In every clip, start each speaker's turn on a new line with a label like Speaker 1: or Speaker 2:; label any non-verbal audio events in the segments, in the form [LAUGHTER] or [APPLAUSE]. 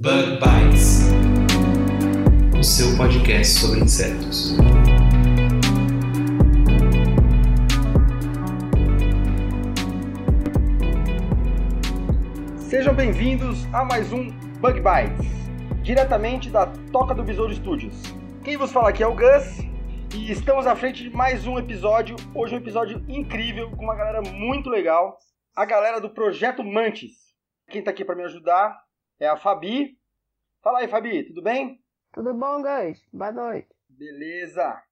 Speaker 1: Bug Bites, o seu podcast sobre insetos.
Speaker 2: Sejam bem-vindos a mais um Bug Bites, diretamente da Toca do Besouro Studios. Quem vos fala aqui é o Gus e estamos à frente de mais um episódio. Hoje um episódio incrível com uma galera muito legal, a galera do Projeto Mantis. Quem tá aqui para me ajudar é a Fabi. Fala aí, Fabi, tudo bem?
Speaker 3: Tudo bom, Gus? Boa noite.
Speaker 2: Beleza.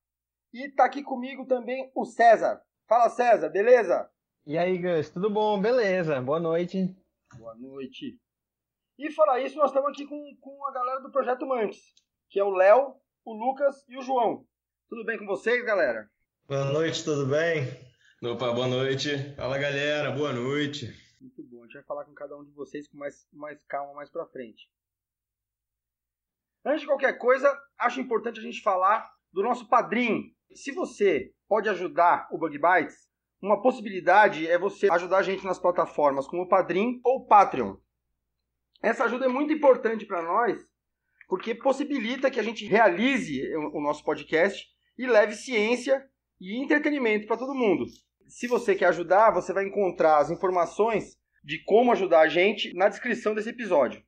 Speaker 2: E tá aqui comigo também o César. Fala, César, beleza?
Speaker 4: E aí, Gus, tudo bom? Beleza, boa noite.
Speaker 2: Boa noite. E fora isso, nós estamos aqui com, com a galera do Projeto Mantis, que é o Léo, o Lucas e o João. Tudo bem com vocês, galera?
Speaker 5: Boa noite, tudo bem? Opa, boa noite. Fala galera, boa noite.
Speaker 2: Gente vai falar com cada um de vocês com mais, mais calma mais pra frente. Antes de qualquer coisa, acho importante a gente falar do nosso padrinho. Se você pode ajudar o Bug Bites, uma possibilidade é você ajudar a gente nas plataformas como o Padrim ou o Patreon. Essa ajuda é muito importante para nós, porque possibilita que a gente realize o nosso podcast e leve ciência e entretenimento para todo mundo. Se você quer ajudar, você vai encontrar as informações de como ajudar a gente na descrição desse episódio.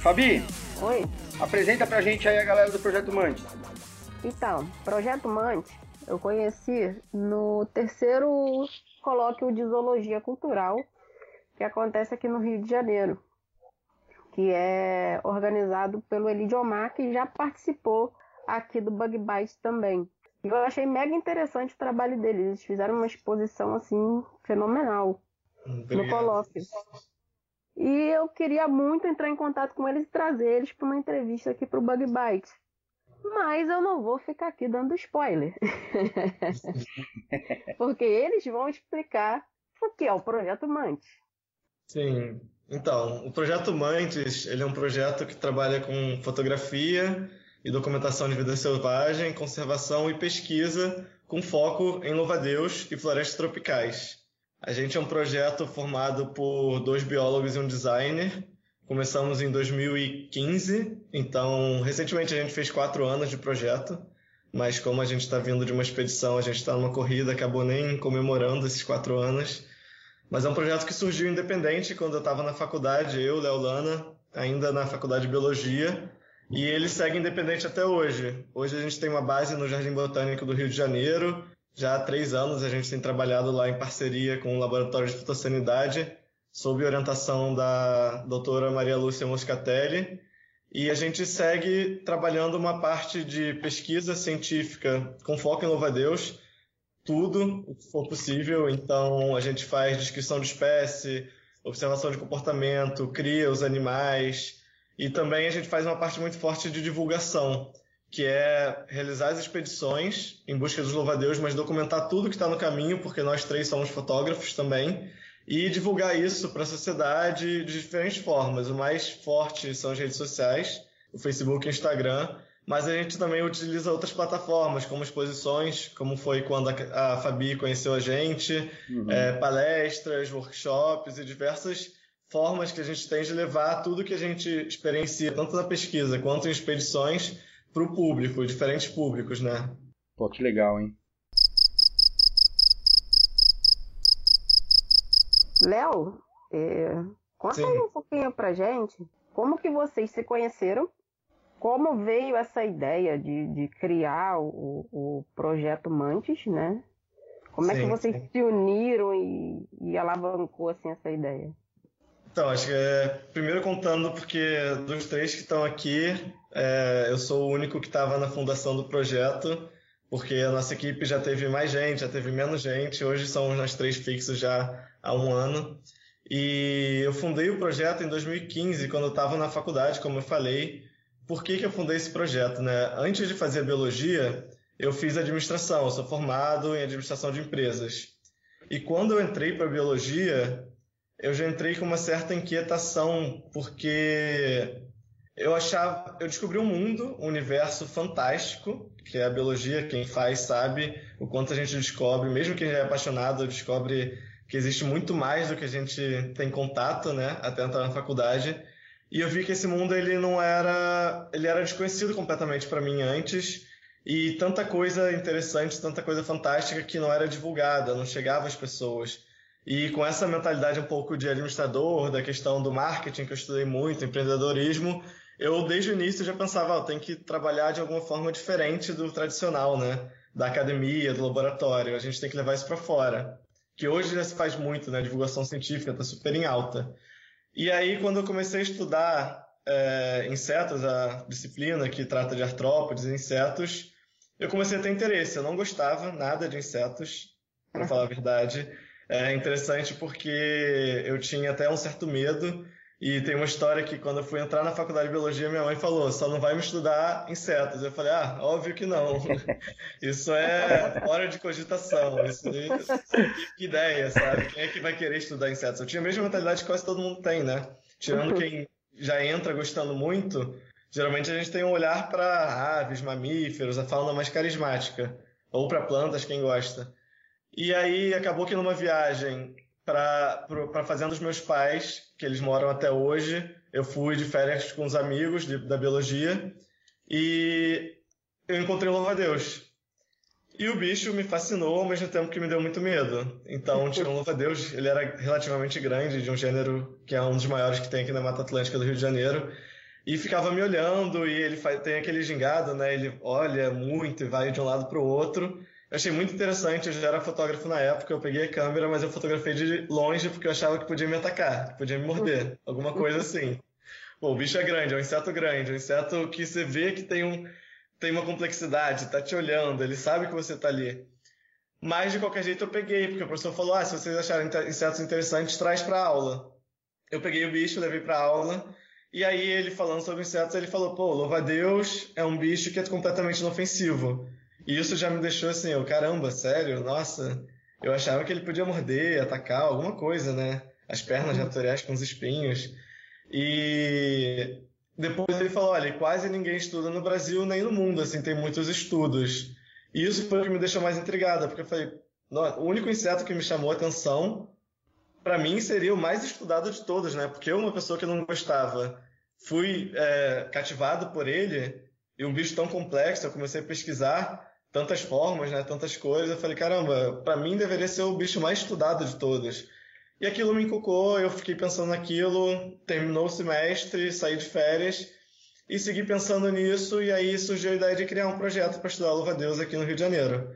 Speaker 2: Fabi,
Speaker 3: Oi.
Speaker 2: apresenta pra gente aí a galera do Projeto Mantis.
Speaker 3: Então, Projeto Mante eu conheci no terceiro colóquio de zoologia cultural que acontece aqui no Rio de Janeiro, que é organizado pelo Elidiomar, que já participou aqui do Bug Bites também. E eu achei mega interessante o trabalho deles. Eles fizeram uma exposição assim fenomenal no colóquio. E eu queria muito entrar em contato com eles e trazer eles para uma entrevista aqui para o Bug Bite. Mas eu não vou ficar aqui dando spoiler. [LAUGHS] Porque eles vão explicar o que é o Projeto Mante.
Speaker 5: Sim. Então, o projeto Mantis, ele é um projeto que trabalha com fotografia e documentação de vida selvagem, conservação e pesquisa, com foco em louva-a-Deus e florestas tropicais. A gente é um projeto formado por dois biólogos e um designer. Começamos em 2015, então recentemente a gente fez quatro anos de projeto, mas como a gente está vindo de uma expedição, a gente está numa corrida, acabou nem comemorando esses quatro anos. Mas é um projeto que surgiu independente quando eu estava na faculdade, eu, Léo Lana, ainda na faculdade de biologia, e ele segue independente até hoje. Hoje a gente tem uma base no Jardim Botânico do Rio de Janeiro. Já há três anos a gente tem trabalhado lá em parceria com o Laboratório de Fitossanidade, sob orientação da doutora Maria Lúcia Moscatelli. E a gente segue trabalhando uma parte de pesquisa científica com foco em louva-a-Deus, tudo o que for possível. Então, a gente faz descrição de espécie, observação de comportamento, cria os animais e também a gente faz uma parte muito forte de divulgação, que é realizar as expedições em busca dos louva-a-Deus, mas documentar tudo que está no caminho, porque nós três somos fotógrafos também, e divulgar isso para a sociedade de diferentes formas. O mais forte são as redes sociais, o Facebook e o Instagram, mas a gente também utiliza outras plataformas, como exposições, como foi quando a, a Fabi conheceu a gente,
Speaker 2: Uhum.
Speaker 5: é, palestras, workshops e diversas formas que a gente tem de levar tudo que a gente experiencia, tanto na pesquisa quanto em expedições, para o público, diferentes públicos, né?
Speaker 2: Pô, que legal, hein?
Speaker 3: Léo, é, conta
Speaker 5: Sim.
Speaker 3: aí um pouquinho pra gente como que vocês se conheceram, como veio essa ideia de, de criar o, o projeto Mantis, né? Como é que vocês
Speaker 5: sim.
Speaker 3: se uniram e, e alavancou assim essa ideia?
Speaker 5: Então, acho que é, primeiro contando, porque dos três que estão aqui, é, eu sou o único que estava na fundação do projeto, porque a nossa equipe já teve mais gente, já teve menos gente, hoje somos nós três fixos já há um ano. E eu fundei o projeto em 2015, quando eu estava na faculdade, como eu falei. Por que, que eu fundei esse projeto? Né? Antes de fazer biologia, eu fiz administração, eu sou formado em administração de empresas. E quando eu entrei para biologia, eu já entrei com uma certa inquietação, porque eu achava, eu descobri um mundo, um universo fantástico, que é a biologia, quem faz sabe o quanto a gente descobre, mesmo quem já é apaixonado, descobre que existe muito mais do que a gente tem contato, né, até entrar na faculdade. E eu vi que esse mundo ele não era, ele era desconhecido completamente para mim antes, e tanta coisa interessante, tanta coisa fantástica que não era divulgada, não chegava às pessoas. E com essa mentalidade um pouco de administrador, da questão do marketing, que eu estudei muito, empreendedorismo, eu desde o início já pensava, eu tenho que trabalhar de alguma forma diferente do tradicional, né? Da academia, do laboratório. A gente tem que levar isso para fora. Que hoje já se faz muito, né? A divulgação científica está super em alta. E aí, quando eu comecei a estudar é, insetos, a disciplina que trata de artrópodes e insetos, eu comecei a ter interesse. Eu não gostava nada de insetos, para falar a verdade. É interessante porque eu tinha até um certo medo. E tem uma história que quando eu fui entrar na faculdade de biologia, minha mãe falou: só não vai me estudar insetos. Eu falei: ah, óbvio que não. [LAUGHS] Isso é hora de cogitação. Isso, que ideia, sabe? Quem é que vai querer estudar insetos? Eu tinha a mesma mentalidade que quase todo mundo tem, né? Tirando quem já entra gostando muito, geralmente a gente tem um olhar para aves, mamíferos, a fauna mais carismática. Ou para plantas, quem gosta. E aí acabou que numa viagem para fazenda dos meus pais, que eles moram até hoje, eu fui de férias com os amigos de, da biologia e eu encontrei o louva-a-Deus. E o bicho me fascinou ao mesmo tempo que me deu muito medo. Então, [LAUGHS] tinha um louva-a-Deus, ele era relativamente grande, de um gênero que é um dos maiores que tem aqui na Mata Atlântica do Rio de Janeiro. E ficava me olhando e ele faz, tem aquele gingado, né? Ele olha muito e vai de um lado para o outro. Eu achei muito interessante, eu já era fotógrafo na época, eu peguei a câmera, mas eu fotografei de longe porque eu achava que podia me atacar, que podia me morder, [LAUGHS] alguma coisa assim. Pô, o bicho é grande, é um inseto grande, é um inseto que você vê que tem, um, tem uma complexidade, tá te olhando, ele sabe que você tá ali. Mas de qualquer jeito eu peguei, porque o professor falou: ah, se vocês acharem insetos interessantes, traz pra aula. Eu peguei o bicho, levei pra aula, e aí ele falando sobre insetos, ele falou: pô, louva-a-Deus é um bicho que é completamente inofensivo. E isso já me deixou assim, eu, caramba, sério, nossa, eu achava que ele podia morder, atacar, alguma coisa, né? As pernas retoriais com os espinhos. E depois ele falou, olha, quase ninguém estuda no Brasil nem no mundo, assim, tem muitos estudos. E isso foi o que me deixou mais intrigada, porque eu falei, o único inseto que me chamou a atenção, para mim, seria o mais estudado de todos, né? Porque eu, uma pessoa que não gostava, fui é, cativado por ele, e um bicho tão complexo, eu comecei a pesquisar, tantas formas, né, tantas coisas. Eu falei, caramba, para mim deveria ser o bicho mais estudado de todos. E aquilo me encucou, eu fiquei pensando naquilo, terminou o semestre, saí de férias e segui pensando nisso. E aí surgiu a ideia de criar um projeto para estudar louva-a-Deus aqui no Rio de Janeiro.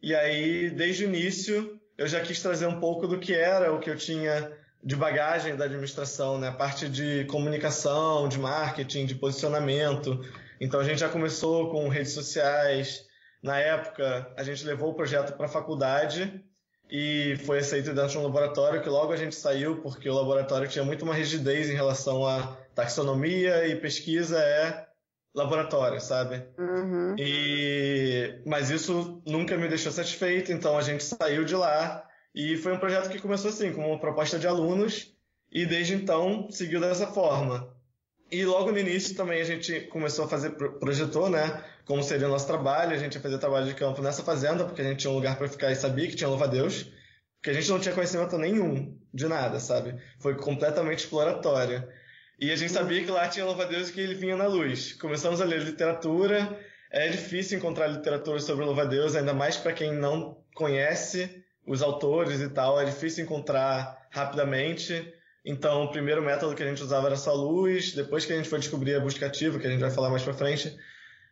Speaker 5: E aí, desde o início, eu já quis trazer um pouco do que era o que eu tinha de bagagem da administração, né? A parte de comunicação, de marketing, de posicionamento. Então a gente já começou com redes sociais, na época, a gente levou o projeto para a faculdade e foi aceito dentro de um laboratório que logo a gente saiu porque o laboratório tinha muito uma rigidez em relação à taxonomia e pesquisa é laboratório, sabe?
Speaker 3: Uhum.
Speaker 5: E mas isso nunca me deixou satisfeito, então a gente saiu de lá e foi um projeto que começou assim, com uma proposta de alunos e desde então seguiu dessa forma. E logo no início também a gente começou a fazer, projetou, né? Como seria o nosso trabalho, a gente ia fazer trabalho de campo nessa fazenda, porque a gente tinha um lugar para ficar e sabia que tinha louva-a-Deus, porque a gente não tinha conhecimento nenhum de nada, sabe? Foi completamente exploratório. E a gente sabia que lá tinha louva-a-Deus e que ele vinha na luz. Começamos a ler literatura, é difícil encontrar literatura sobre louva-a-Deus, ainda mais para quem não conhece os autores e tal, é difícil encontrar rapidamente. Então, o primeiro método que a gente usava era só luz, depois que a gente foi descobrir a busca ativa, que a gente vai falar mais pra frente.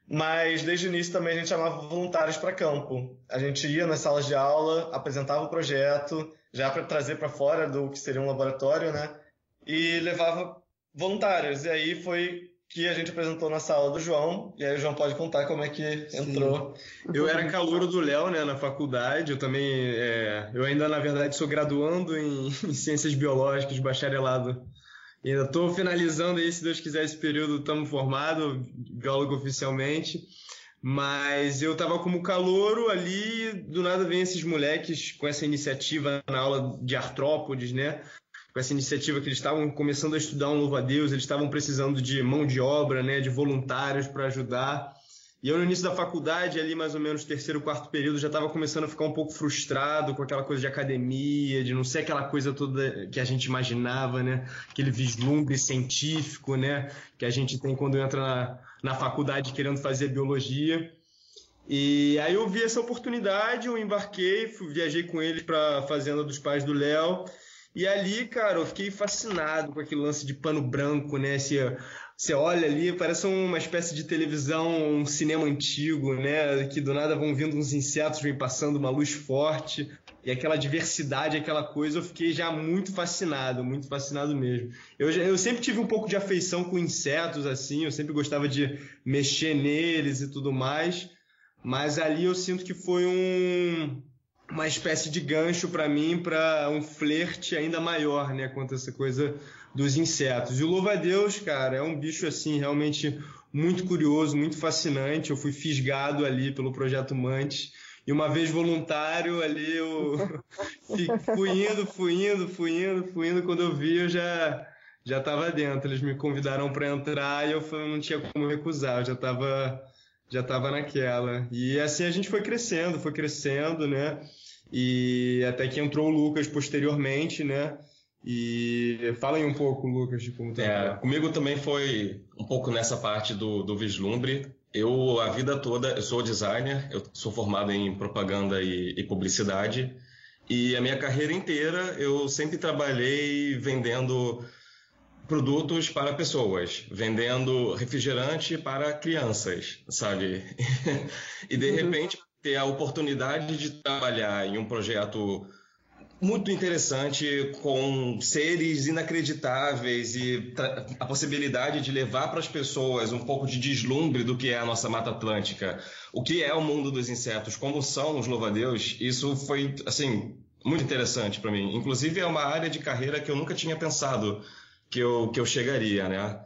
Speaker 5: Mas desde o início também a gente chamava voluntários para campo. A gente ia nas salas de aula, apresentava o projeto, já para trazer para fora do que seria um laboratório, né? E levava voluntários. E aí foi que a gente apresentou na sala do João, e aí o João pode contar como é que entrou.
Speaker 6: Sim. Eu era calouro do Léo, né, na faculdade, eu também, é, eu ainda, na verdade, sou graduando em, [LAUGHS] em Ciências Biológicas, bacharelado. Ainda estou finalizando aí, se Deus quiser, esse período, estamos formados, biólogo oficialmente, mas eu estava como calouro ali, do nada vem esses moleques com essa iniciativa na aula de artrópodes, né, com essa iniciativa que eles estavam começando a estudar um louvo a Deus, eles estavam precisando de mão de obra, né, de voluntários para ajudar. E eu no início da faculdade, ali mais ou menos terceiro, quarto período, já estava começando a ficar um pouco frustrado com aquela coisa de academia, de não ser aquela coisa toda que a gente imaginava, né? Aquele vislumbre científico, né? Que a gente tem quando entra na, na faculdade querendo fazer biologia. E aí eu vi essa oportunidade, eu embarquei, fui, viajei com eles para a fazenda dos pais do Léo e ali, cara, eu fiquei fascinado com aquele lance de pano branco, né? Você, você olha ali, parece uma espécie de televisão, um cinema antigo, né? Que do nada vão vindo uns insetos, vem passando uma luz forte. E aquela diversidade, aquela coisa, eu fiquei já muito fascinado, muito fascinado mesmo. Eu, eu sempre tive um pouco de afeição com insetos, assim, eu sempre gostava de mexer neles e tudo mais. Mas ali eu sinto que foi um, uma espécie de gancho para mim para um flerte ainda maior, né, quanto essa coisa dos insetos. E o louva a Deus, cara, é um bicho assim realmente muito curioso, muito fascinante. Eu fui fisgado ali pelo projeto Mantis. E uma vez voluntário ali, eu [LAUGHS] fui indo, fui indo, fui indo, fui indo. Quando eu vi, eu já já estava dentro. Eles me convidaram para entrar e eu não tinha como recusar. Eu já estava já estava naquela. E assim a gente foi crescendo, foi crescendo, né? E até que entrou o Lucas posteriormente, né? E fala aí um pouco, Lucas, de como tá.
Speaker 7: É, comigo também foi um pouco nessa parte do, do vislumbre. Eu, a vida toda, eu sou designer, eu sou formado em propaganda e, e publicidade. E a minha carreira inteira eu sempre trabalhei vendendo produtos para pessoas, vendendo refrigerante para crianças, sabe? [LAUGHS] e de uhum. repente ter a oportunidade de trabalhar em um projeto muito interessante com seres inacreditáveis e a possibilidade de levar para as pessoas um pouco de deslumbre do que é a nossa Mata Atlântica, o que é o mundo dos insetos, como são os louva-a-Deus, isso foi assim muito interessante para mim. Inclusive é uma área de carreira que eu nunca tinha pensado que eu, que eu chegaria, né?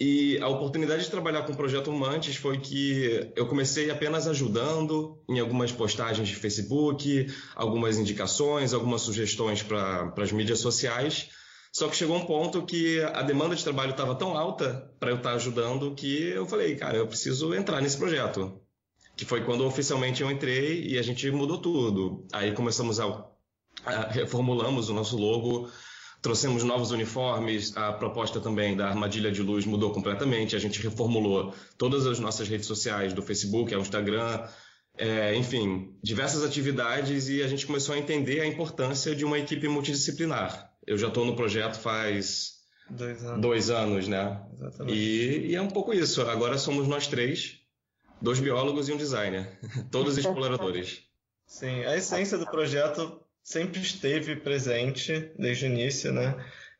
Speaker 7: E a oportunidade de trabalhar com o projeto Mantis foi que eu comecei apenas ajudando em algumas postagens de Facebook, algumas indicações, algumas sugestões para as mídias sociais. Só que chegou um ponto que a demanda de trabalho estava tão alta para eu estar tá ajudando que eu falei, cara, eu preciso entrar nesse projeto. Que foi quando oficialmente eu entrei e a gente mudou tudo. Aí começamos a, a reformulamos o nosso logo, Trouxemos novos uniformes, a proposta também da armadilha de luz mudou completamente. A gente reformulou todas as nossas redes sociais, do Facebook ao Instagram, é, enfim, diversas atividades e a gente começou a entender a importância de uma equipe multidisciplinar. Eu já estou no projeto faz
Speaker 5: dois anos,
Speaker 7: dois anos né?
Speaker 5: Exatamente.
Speaker 7: E, e é um pouco isso. Agora somos nós três, dois biólogos e um designer, [LAUGHS] todos exploradores.
Speaker 5: Sim, a essência do projeto sempre esteve presente desde o início, né?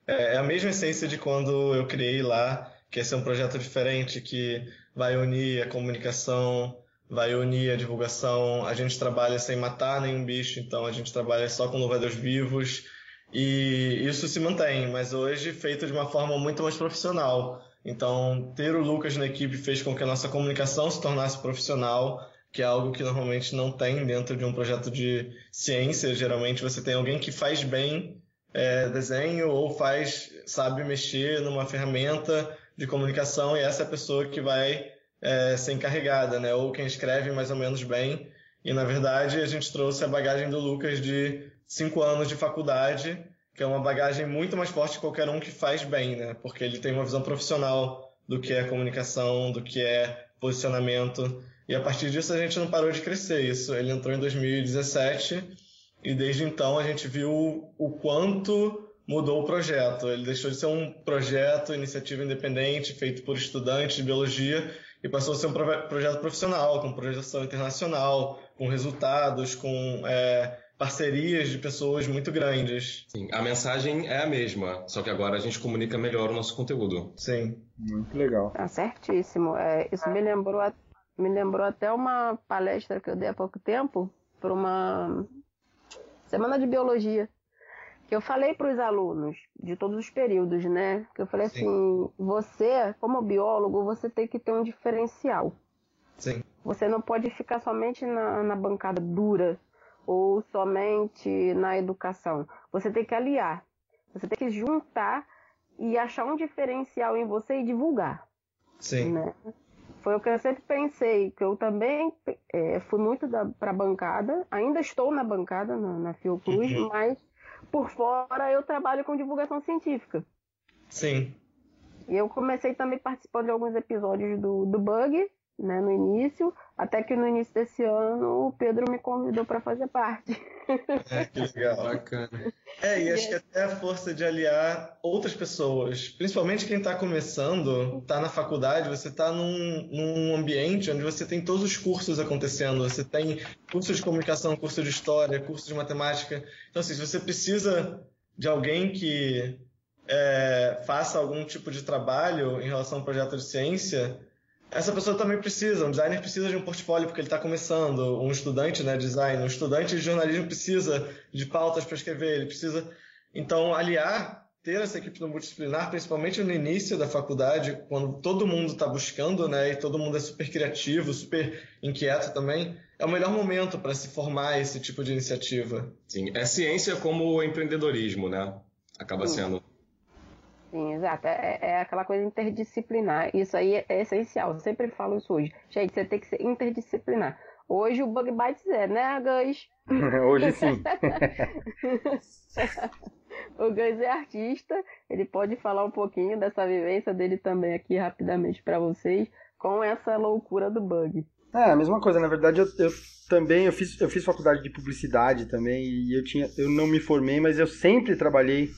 Speaker 5: É, é a mesma essência de quando eu criei lá, que esse é um projeto diferente que vai unir a comunicação, vai unir a divulgação. A gente trabalha sem matar nenhum bicho, então a gente trabalha só com louvadeus vivos. E isso se mantém, mas hoje feito de uma forma muito mais profissional. Então, ter o Lucas na equipe fez com que a nossa comunicação se tornasse profissional que é algo que normalmente não tem dentro de um projeto de ciência. Geralmente você tem alguém que faz bem é, desenho ou faz sabe mexer numa ferramenta de comunicação e essa é a pessoa que vai é, ser encarregada, né? Ou quem escreve mais ou menos bem. E na verdade a gente trouxe a bagagem do Lucas de cinco anos de faculdade, que é uma bagagem muito mais forte que qualquer um que faz bem, né? Porque ele tem uma visão profissional do que é comunicação, do que é posicionamento. E a partir disso a gente não parou de crescer. Isso, ele entrou em 2017 e desde então a gente viu o quanto mudou o projeto. Ele deixou de ser um projeto, iniciativa independente, feito por estudantes de biologia, e passou a ser um projeto profissional, com projeção internacional, com resultados, com é, parcerias de pessoas muito grandes.
Speaker 7: Sim, a mensagem é a mesma, só que agora a gente comunica melhor o nosso conteúdo.
Speaker 5: Sim.
Speaker 2: Muito legal.
Speaker 3: Tá certíssimo. É, isso me lembrou, me lembrou até uma palestra que eu dei há pouco tempo para uma semana de biologia que eu falei para os alunos de todos os períodos, né? Que eu falei Sim. assim, você, como biólogo, você tem que ter um diferencial.
Speaker 5: Sim.
Speaker 3: Você não pode ficar somente na, na bancada dura ou somente na educação. Você tem que aliar. Você tem que juntar e achar um diferencial em você e divulgar.
Speaker 5: Sim.
Speaker 3: Né? Foi o que eu sempre pensei, que eu também é, fui muito para a bancada, ainda estou na bancada, na, na Fiocruz, uhum. mas por fora eu trabalho com divulgação científica.
Speaker 5: Sim.
Speaker 3: E eu comecei também participando de alguns episódios do, do Bug, né, no início, até que no início desse ano o Pedro me convidou para fazer parte.
Speaker 5: É, que [LAUGHS] legal. Bacana. É, e acho que até a força de aliar outras pessoas, principalmente quem está começando, está na faculdade, você está num, num ambiente onde você tem todos os cursos acontecendo, você tem curso de comunicação, curso de história, curso de matemática. Então, assim, se você precisa de alguém que é, faça algum tipo de trabalho em relação a um projeto de ciência, essa pessoa também precisa, um designer precisa de um portfólio porque ele está começando, um estudante né, design, um estudante de jornalismo precisa de pautas para escrever, ele precisa. Então, aliar, ter essa equipe no multidisciplinar, principalmente no início da faculdade, quando todo mundo está buscando, né, e todo mundo é super criativo, super inquieto também, é o melhor momento para se formar esse tipo de iniciativa.
Speaker 7: Sim, é ciência como empreendedorismo, né? Acaba sendo.
Speaker 3: Sim, exato. É, é, aquela coisa interdisciplinar. Isso aí é, é, essencial. Eu sempre falo isso hoje. Gente, você tem que ser interdisciplinar. Hoje o Bug Bites é, né, Gus? [LAUGHS]
Speaker 2: hoje sim. [LAUGHS]
Speaker 3: o Gus é artista. Ele pode falar um pouquinho dessa vivência dele também aqui rapidamente para vocês com essa loucura do Bug.
Speaker 2: É, a mesma coisa. Na verdade, eu, eu também eu fiz, eu fiz faculdade de publicidade também e eu tinha eu não me formei, mas eu sempre trabalhei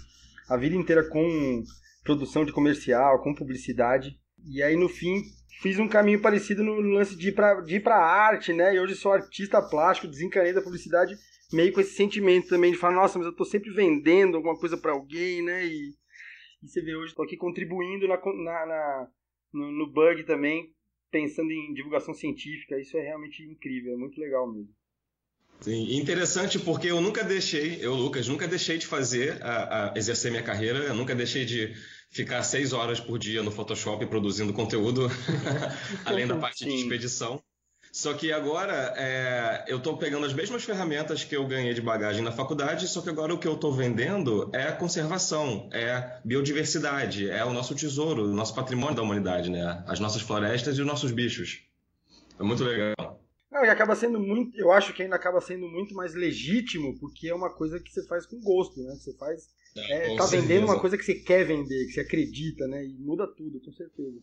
Speaker 2: a vida inteira com produção de comercial, com publicidade. E aí, no fim, fiz um caminho parecido no lance de ir de ir arte, né? E hoje sou artista plástico, desencanei da publicidade, meio com esse sentimento também de falar, nossa, mas eu tô sempre vendendo alguma coisa para alguém, né? E, e você vê hoje, tô aqui contribuindo na, na, na no, no bug também, pensando em divulgação científica. Isso é realmente incrível, é muito legal mesmo.
Speaker 7: Sim, interessante porque eu nunca deixei, eu, Lucas, nunca deixei de fazer, a, a exercer minha carreira, eu nunca deixei de ficar seis horas por dia no Photoshop produzindo conteúdo, [LAUGHS] além da parte Sim. de expedição. Só que agora é, eu estou pegando as mesmas ferramentas que eu ganhei de bagagem na faculdade, só que agora o que eu estou vendendo é a conservação, é biodiversidade, é o nosso tesouro, o nosso patrimônio da humanidade, né? As nossas florestas e os nossos bichos. É muito legal.
Speaker 2: Não, e acaba sendo muito, eu acho que ainda acaba sendo muito mais legítimo, porque é uma coisa que você faz com gosto, né? Você faz. É, tá vendendo uma coisa que você quer vender, que você acredita, né? E muda tudo, com certeza.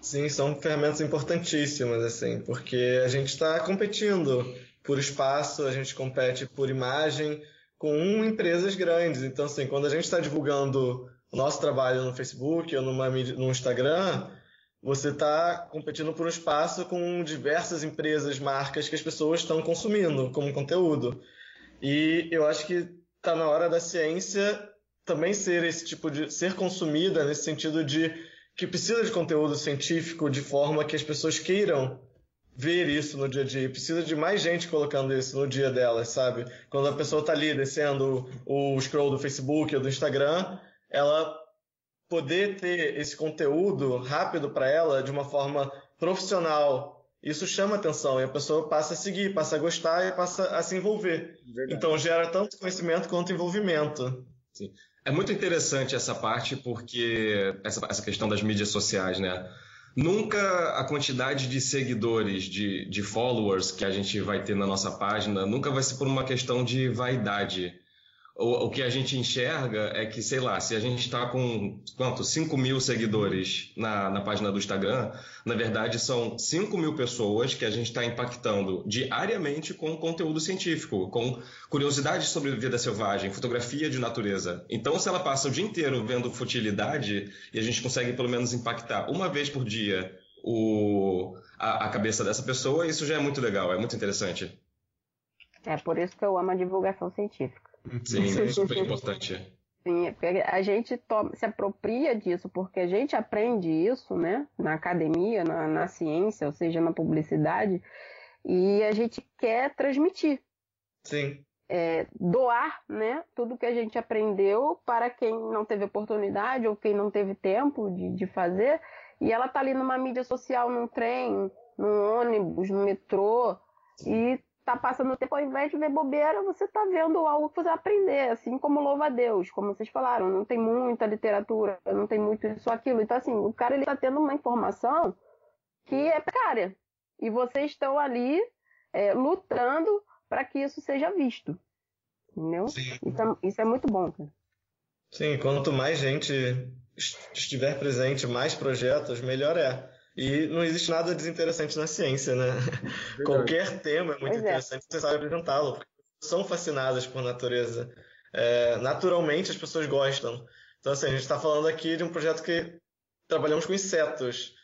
Speaker 5: Sim, são ferramentas importantíssimas, assim, porque a gente está competindo por espaço, a gente compete por imagem com empresas grandes. Então, assim, quando a gente está divulgando o nosso trabalho no Facebook ou numa, no Instagram, você está competindo por um espaço com diversas empresas, marcas que as pessoas estão consumindo como conteúdo. E eu acho que está na hora da ciência também ser esse tipo de ser consumida nesse sentido de que precisa de conteúdo científico de forma que as pessoas queiram ver isso no dia a dia. precisa de mais gente colocando isso no dia delas, sabe? Quando a pessoa está ali descendo o scroll do Facebook ou do Instagram, ela poder ter esse conteúdo rápido para ela de uma forma profissional, isso chama atenção e a pessoa passa a seguir, passa a gostar e passa a se envolver. Verdade. Então gera tanto conhecimento quanto envolvimento.
Speaker 7: Sim. É muito interessante essa parte porque essa, essa questão das mídias sociais, né? Nunca a quantidade de seguidores, de, de followers que a gente vai ter na nossa página, nunca vai ser por uma questão de vaidade o, o que a gente enxerga é que, sei lá, se a gente está com quanto? 5 mil seguidores na, na página do Instagram, na verdade são 5 mil pessoas que a gente está impactando diariamente com conteúdo científico, com curiosidades sobre vida selvagem, fotografia de natureza. Então, se ela passa o dia inteiro vendo futilidade e a gente consegue pelo menos impactar uma vez por dia o, a, a cabeça dessa pessoa, isso já é muito legal, é muito interessante.
Speaker 3: É por isso que eu amo a divulgação científica.
Speaker 7: Sim, é super importante.
Speaker 3: Sim, é porque a gente toma, se apropria disso, porque a gente aprende isso, né, na academia, na, na ciência, ou seja, na publicidade, e a gente quer transmitir.
Speaker 5: Sim.
Speaker 3: É, doar, né, tudo que a gente aprendeu para quem não teve oportunidade ou quem não teve tempo de, de fazer, e ela tá ali numa mídia social, num trem, num ônibus, no metrô, e tá passando o tempo, ao invés de ver bobeira, você tá vendo algo que você vai aprender, assim como louva a Deus, como vocês falaram, não tem muita literatura, não tem muito isso aquilo. Então, assim, o cara ele tá tendo uma informação que é precária. E vocês estão ali é, lutando para que isso seja visto. Entendeu? Sim. Isso, é, isso é muito bom, cara.
Speaker 5: Sim, quanto mais gente estiver presente, mais projetos, melhor é. E não existe nada desinteressante na ciência, né? Verdade. Qualquer tema é muito pois é. interessante, é. você sabe apresentá-lo, porque são fascinadas por natureza. É, naturalmente as pessoas gostam. Então, assim, a gente está falando aqui de um projeto que trabalhamos com insetos.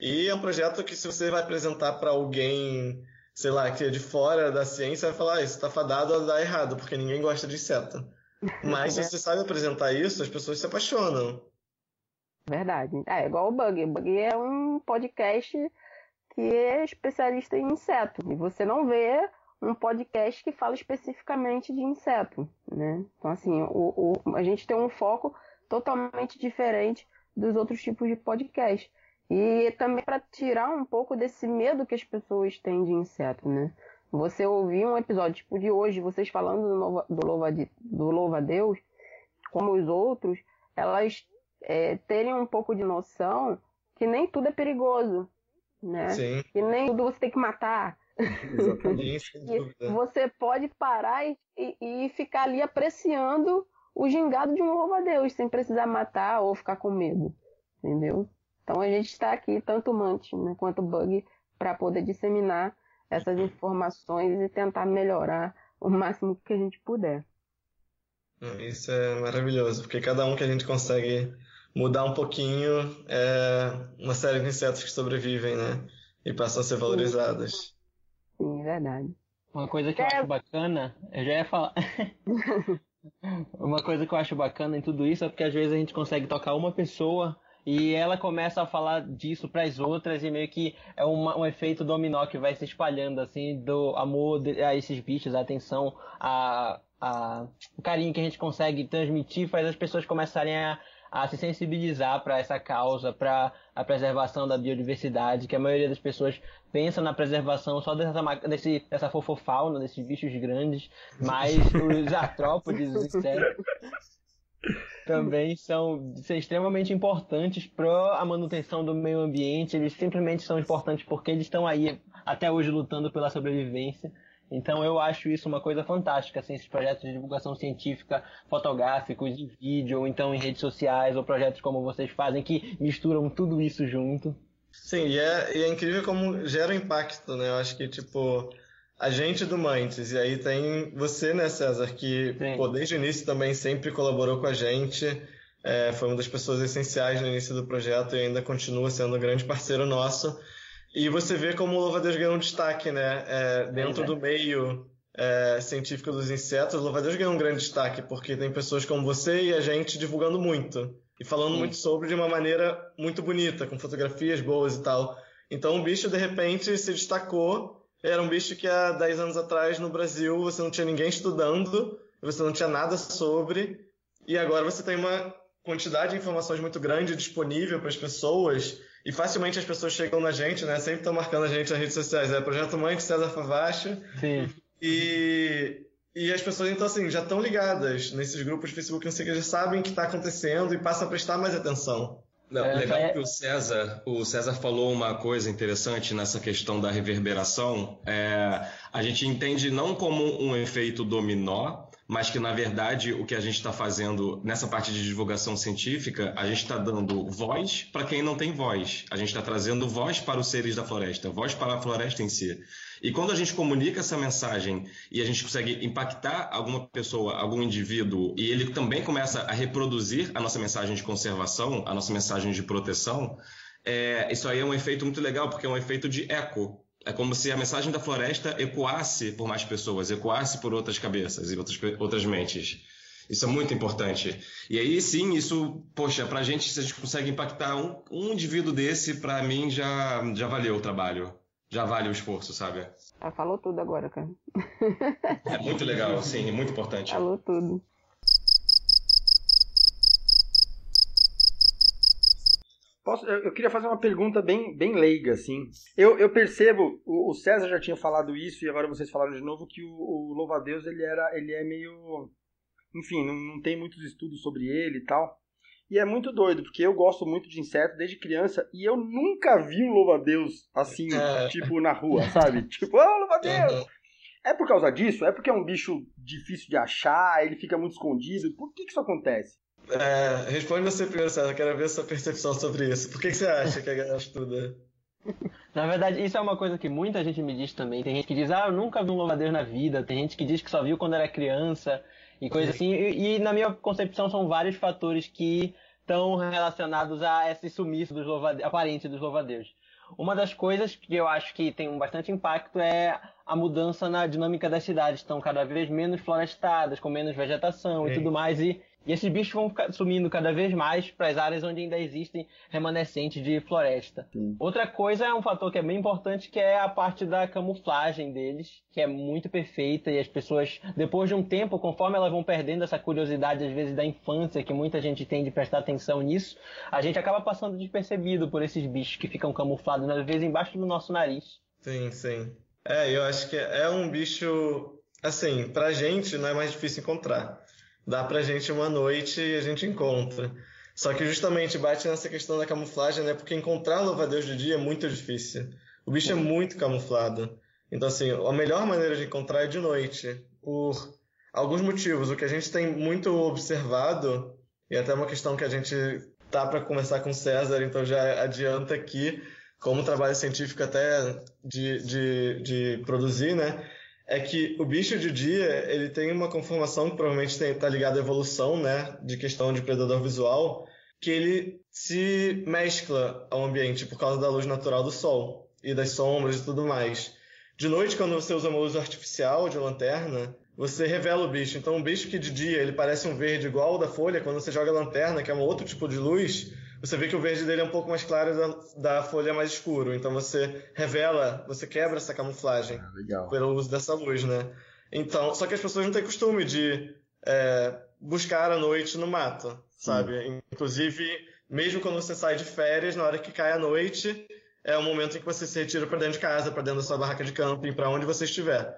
Speaker 5: E é um projeto que, se você vai apresentar para alguém, sei lá, que é de fora da ciência, vai falar: ah, isso está fadado a dar errado, porque ninguém gosta de inseto. [LAUGHS] Mas se você sabe apresentar isso, as pessoas se apaixonam.
Speaker 3: Verdade. É, igual o Bug. O Bug é um podcast que é especialista em inseto. E você não vê um podcast que fala especificamente de inseto, né? Então, assim, o, o, a gente tem um foco totalmente diferente dos outros tipos de podcast. E também para tirar um pouco desse medo que as pessoas têm de inseto, né? Você ouvir um episódio tipo de hoje, vocês falando do, Louva, do, Louva, do Louva a Deus, como os outros, elas é, terem um pouco de noção que nem tudo é perigoso, né?
Speaker 5: Sim.
Speaker 3: Que nem tudo você tem que matar.
Speaker 5: Exatamente. [LAUGHS]
Speaker 3: você pode parar e, e, e, ficar ali apreciando o gingado de um louva-a-Deus, sem precisar matar ou ficar com medo, entendeu? Então a gente está aqui, tanto Mante né, quanto Bug, para poder disseminar essas informações e tentar melhorar o máximo que a gente puder.
Speaker 5: Isso é maravilhoso, porque cada um que a gente consegue mudar um pouquinho é uma série de insetos que sobrevivem, né? E passam a ser valorizadas.
Speaker 3: Sim, é verdade.
Speaker 4: Uma coisa que é... eu acho bacana, eu já ia falar. [LAUGHS] uma coisa que eu acho bacana em tudo isso é porque às vezes a gente consegue tocar uma pessoa e ela começa a falar disso para as outras e meio que é uma, um efeito dominó que vai se espalhando assim do amor a esses bichos, a atenção, a, a, o carinho que a gente consegue transmitir faz as pessoas começarem a, a se sensibilizar para essa causa, para a preservação da biodiversidade, que a maioria das pessoas pensa na preservação só dessa, desse, dessa fofofauna, desses bichos grandes, mas os [LAUGHS] artrópodes, os insetos, também são, são extremamente importantes para a manutenção do meio ambiente. Eles simplesmente são importantes porque eles estão aí até hoje lutando pela sobrevivência. Então eu acho isso uma coisa fantástica, assim, esses projetos de divulgação científica, fotográficos, em vídeo, ou então em redes sociais, ou projetos como vocês fazem, que misturam tudo isso junto.
Speaker 5: Sim, e é, e é incrível como gera impacto, né? Eu acho que, tipo, a gente do Mantes, e aí tem você, né, César, que pô, desde o início também sempre colaborou com a gente, é, foi uma das pessoas essenciais no início do projeto e ainda continua sendo um grande parceiro nosso. E você vê como o louva-a-Deus ganhou um destaque, né? É, dentro é. do meio é, científico dos insetos, o louva-a-Deus ganhou um grande destaque, porque tem pessoas como você e a gente divulgando muito. E falando Sim. muito sobre de uma maneira muito bonita, com fotografias boas e tal. Então o bicho, de repente, se destacou. Era um bicho que há 10 anos atrás no Brasil você não tinha ninguém estudando, você não tinha nada sobre. E agora você tem uma quantidade de informações muito grande disponível para as pessoas e facilmente as pessoas chegam na gente, né? Sempre estão marcando a gente nas redes sociais. É Projeto Mãe de César Favacho.
Speaker 4: Sim.
Speaker 5: E, e as pessoas, então, assim, já estão ligadas nesses grupos de Facebook, não sei que, já sabem o que está acontecendo e passam a prestar mais atenção.
Speaker 7: Não, é, legal é... que o César, o César falou uma coisa interessante nessa questão da reverberação. É, a gente entende não como um efeito dominó, mas que na verdade o que a gente está fazendo nessa parte de divulgação científica, a gente está dando voz para quem não tem voz. A gente está trazendo voz para os seres da floresta, voz para a floresta em si. E quando a gente comunica essa mensagem e a gente consegue impactar alguma pessoa, algum indivíduo, e ele também começa a reproduzir a nossa mensagem de conservação, a nossa mensagem de proteção, é, isso aí é um efeito muito legal, porque é um efeito de eco. É como se a mensagem da floresta ecoasse por mais pessoas, ecoasse por outras cabeças e outras, outras mentes. Isso é muito importante. E aí sim, isso, poxa, pra gente, se a gente consegue impactar um, um indivíduo desse, pra mim já, já valeu o trabalho. Já vale o esforço, sabe?
Speaker 3: Ah, falou tudo agora, cara.
Speaker 7: É muito legal, sim, muito importante.
Speaker 3: Falou tudo.
Speaker 2: Posso, eu, eu queria fazer uma pergunta bem, bem leiga, assim. Eu, eu percebo, o, o César já tinha falado isso e agora vocês falaram de novo que o, o Louva-a-Deus ele, era, ele é meio... Enfim, não, não tem muitos estudos sobre ele e tal. E é muito doido, porque eu gosto muito de inseto desde criança e eu nunca vi um louva-a-Deus assim,
Speaker 5: É.
Speaker 2: tipo, na rua, [LAUGHS] sabe? Tipo, oh, louva-a-Deus!
Speaker 5: Uhum.
Speaker 2: É por causa disso? É porque é um bicho difícil de achar, ele fica muito escondido? Por que, que isso acontece?
Speaker 5: É, responde você primeiro, César. Quero ver sua percepção sobre isso. Por que, que você acha que a galera estuda? [LAUGHS]
Speaker 4: Na verdade, isso é uma coisa que muita gente me diz também. Tem gente que diz, ah, eu nunca vi um louva-a-Deus na vida. Tem gente que diz que só viu quando era criança e coisa assim. E, e, na minha concepção são vários fatores que estão relacionados a esse sumiço dos louva aparente dos louva-a-Deus. Uma das coisas que eu acho que tem um bastante impacto é a mudança na dinâmica das cidades. Estão cada vez menos florestadas, com menos vegetação e tudo mais. E, e esses bichos vão ficar sumindo cada vez mais para as áreas onde ainda existem remanescentes de floresta.
Speaker 2: Sim.
Speaker 4: Outra coisa é um fator que é bem importante, que é a parte da camuflagem deles, que é muito perfeita e as pessoas, depois de um tempo, conforme elas vão perdendo essa curiosidade, às vezes, da infância, que muita gente tem de prestar atenção nisso, a gente acaba passando despercebido por esses bichos que ficam camuflados, às vezes, embaixo do nosso nariz.
Speaker 5: Sim, sim. É, eu acho que é um bicho, assim, pra gente não é mais difícil encontrar. Dá pra gente uma noite e a gente encontra. Só que justamente bate nessa questão da camuflagem, né? Porque encontrar louva-a-Deus de dia é muito difícil. O bicho é muito camuflado. Então, assim, a melhor maneira de encontrar é de noite. Por alguns motivos. O que a gente tem muito observado, e até uma questão que a gente tá para conversar com o César, então já adianta aqui, como trabalho científico até de, de, de produzir, né? É que o bicho de dia, ele tem uma conformação que provavelmente está ligada à evolução, né? De questão de predador visual, que ele se mescla ao ambiente por causa da luz natural do sol e das sombras e tudo mais. De noite, quando você usa uma luz artificial de lanterna, você revela o bicho. Então, um bicho que de dia ele parece um verde igual ao da folha, quando você joga a lanterna, que é um outro tipo de luz, você vê que o verde dele é um pouco mais claro da, da folha mais escuro. Então, você revela, você quebra essa camuflagem
Speaker 2: legal.
Speaker 5: pelo uso dessa luz, né? Então, só que as pessoas não têm costume de é, buscar à noite no mato, sabe? Inclusive, mesmo quando você sai de férias, na hora que cai a noite, é o momento em que você se retira para dentro de casa, para dentro da sua barraca de camping, para onde você estiver.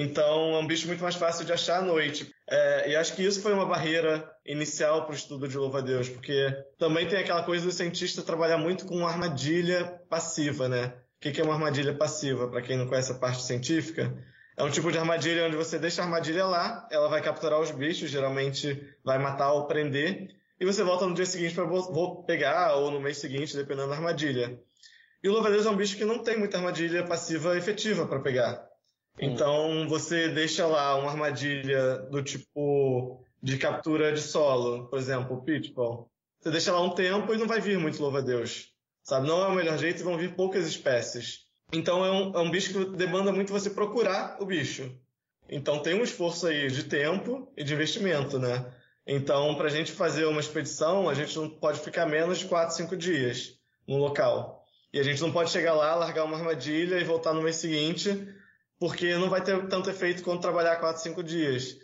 Speaker 5: Então, é um bicho muito mais fácil de achar à noite. É, e acho que isso foi uma barreira inicial para o estudo de louva-a-Deus, porque também tem aquela coisa do cientista trabalhar muito com armadilha passiva, né? O que é uma armadilha passiva, para quem não conhece a parte científica? É um tipo de armadilha onde você deixa a armadilha lá, ela vai capturar os bichos, geralmente vai matar ou prender, e você volta no dia seguinte para pegar, ou no mês seguinte, dependendo da armadilha. E o louva-a-Deus é um bicho que não tem muita armadilha passiva efetiva para pegar. Então você deixa lá uma armadilha do tipo de captura de solo, por exemplo, pitfall. Você deixa lá um tempo e não vai vir muito louva-a-Deus. Sabe? Não é o melhor jeito e vão vir poucas espécies. Então é um, é um bicho que demanda muito você procurar o bicho. Então tem um esforço aí de tempo e de investimento, né? Então, para a gente fazer uma expedição, a gente não pode ficar menos de 4, 5 dias no local. E a gente não pode chegar lá, largar uma armadilha e voltar no mês seguinte, porque não vai ter tanto efeito quanto trabalhar 4, 5 dias.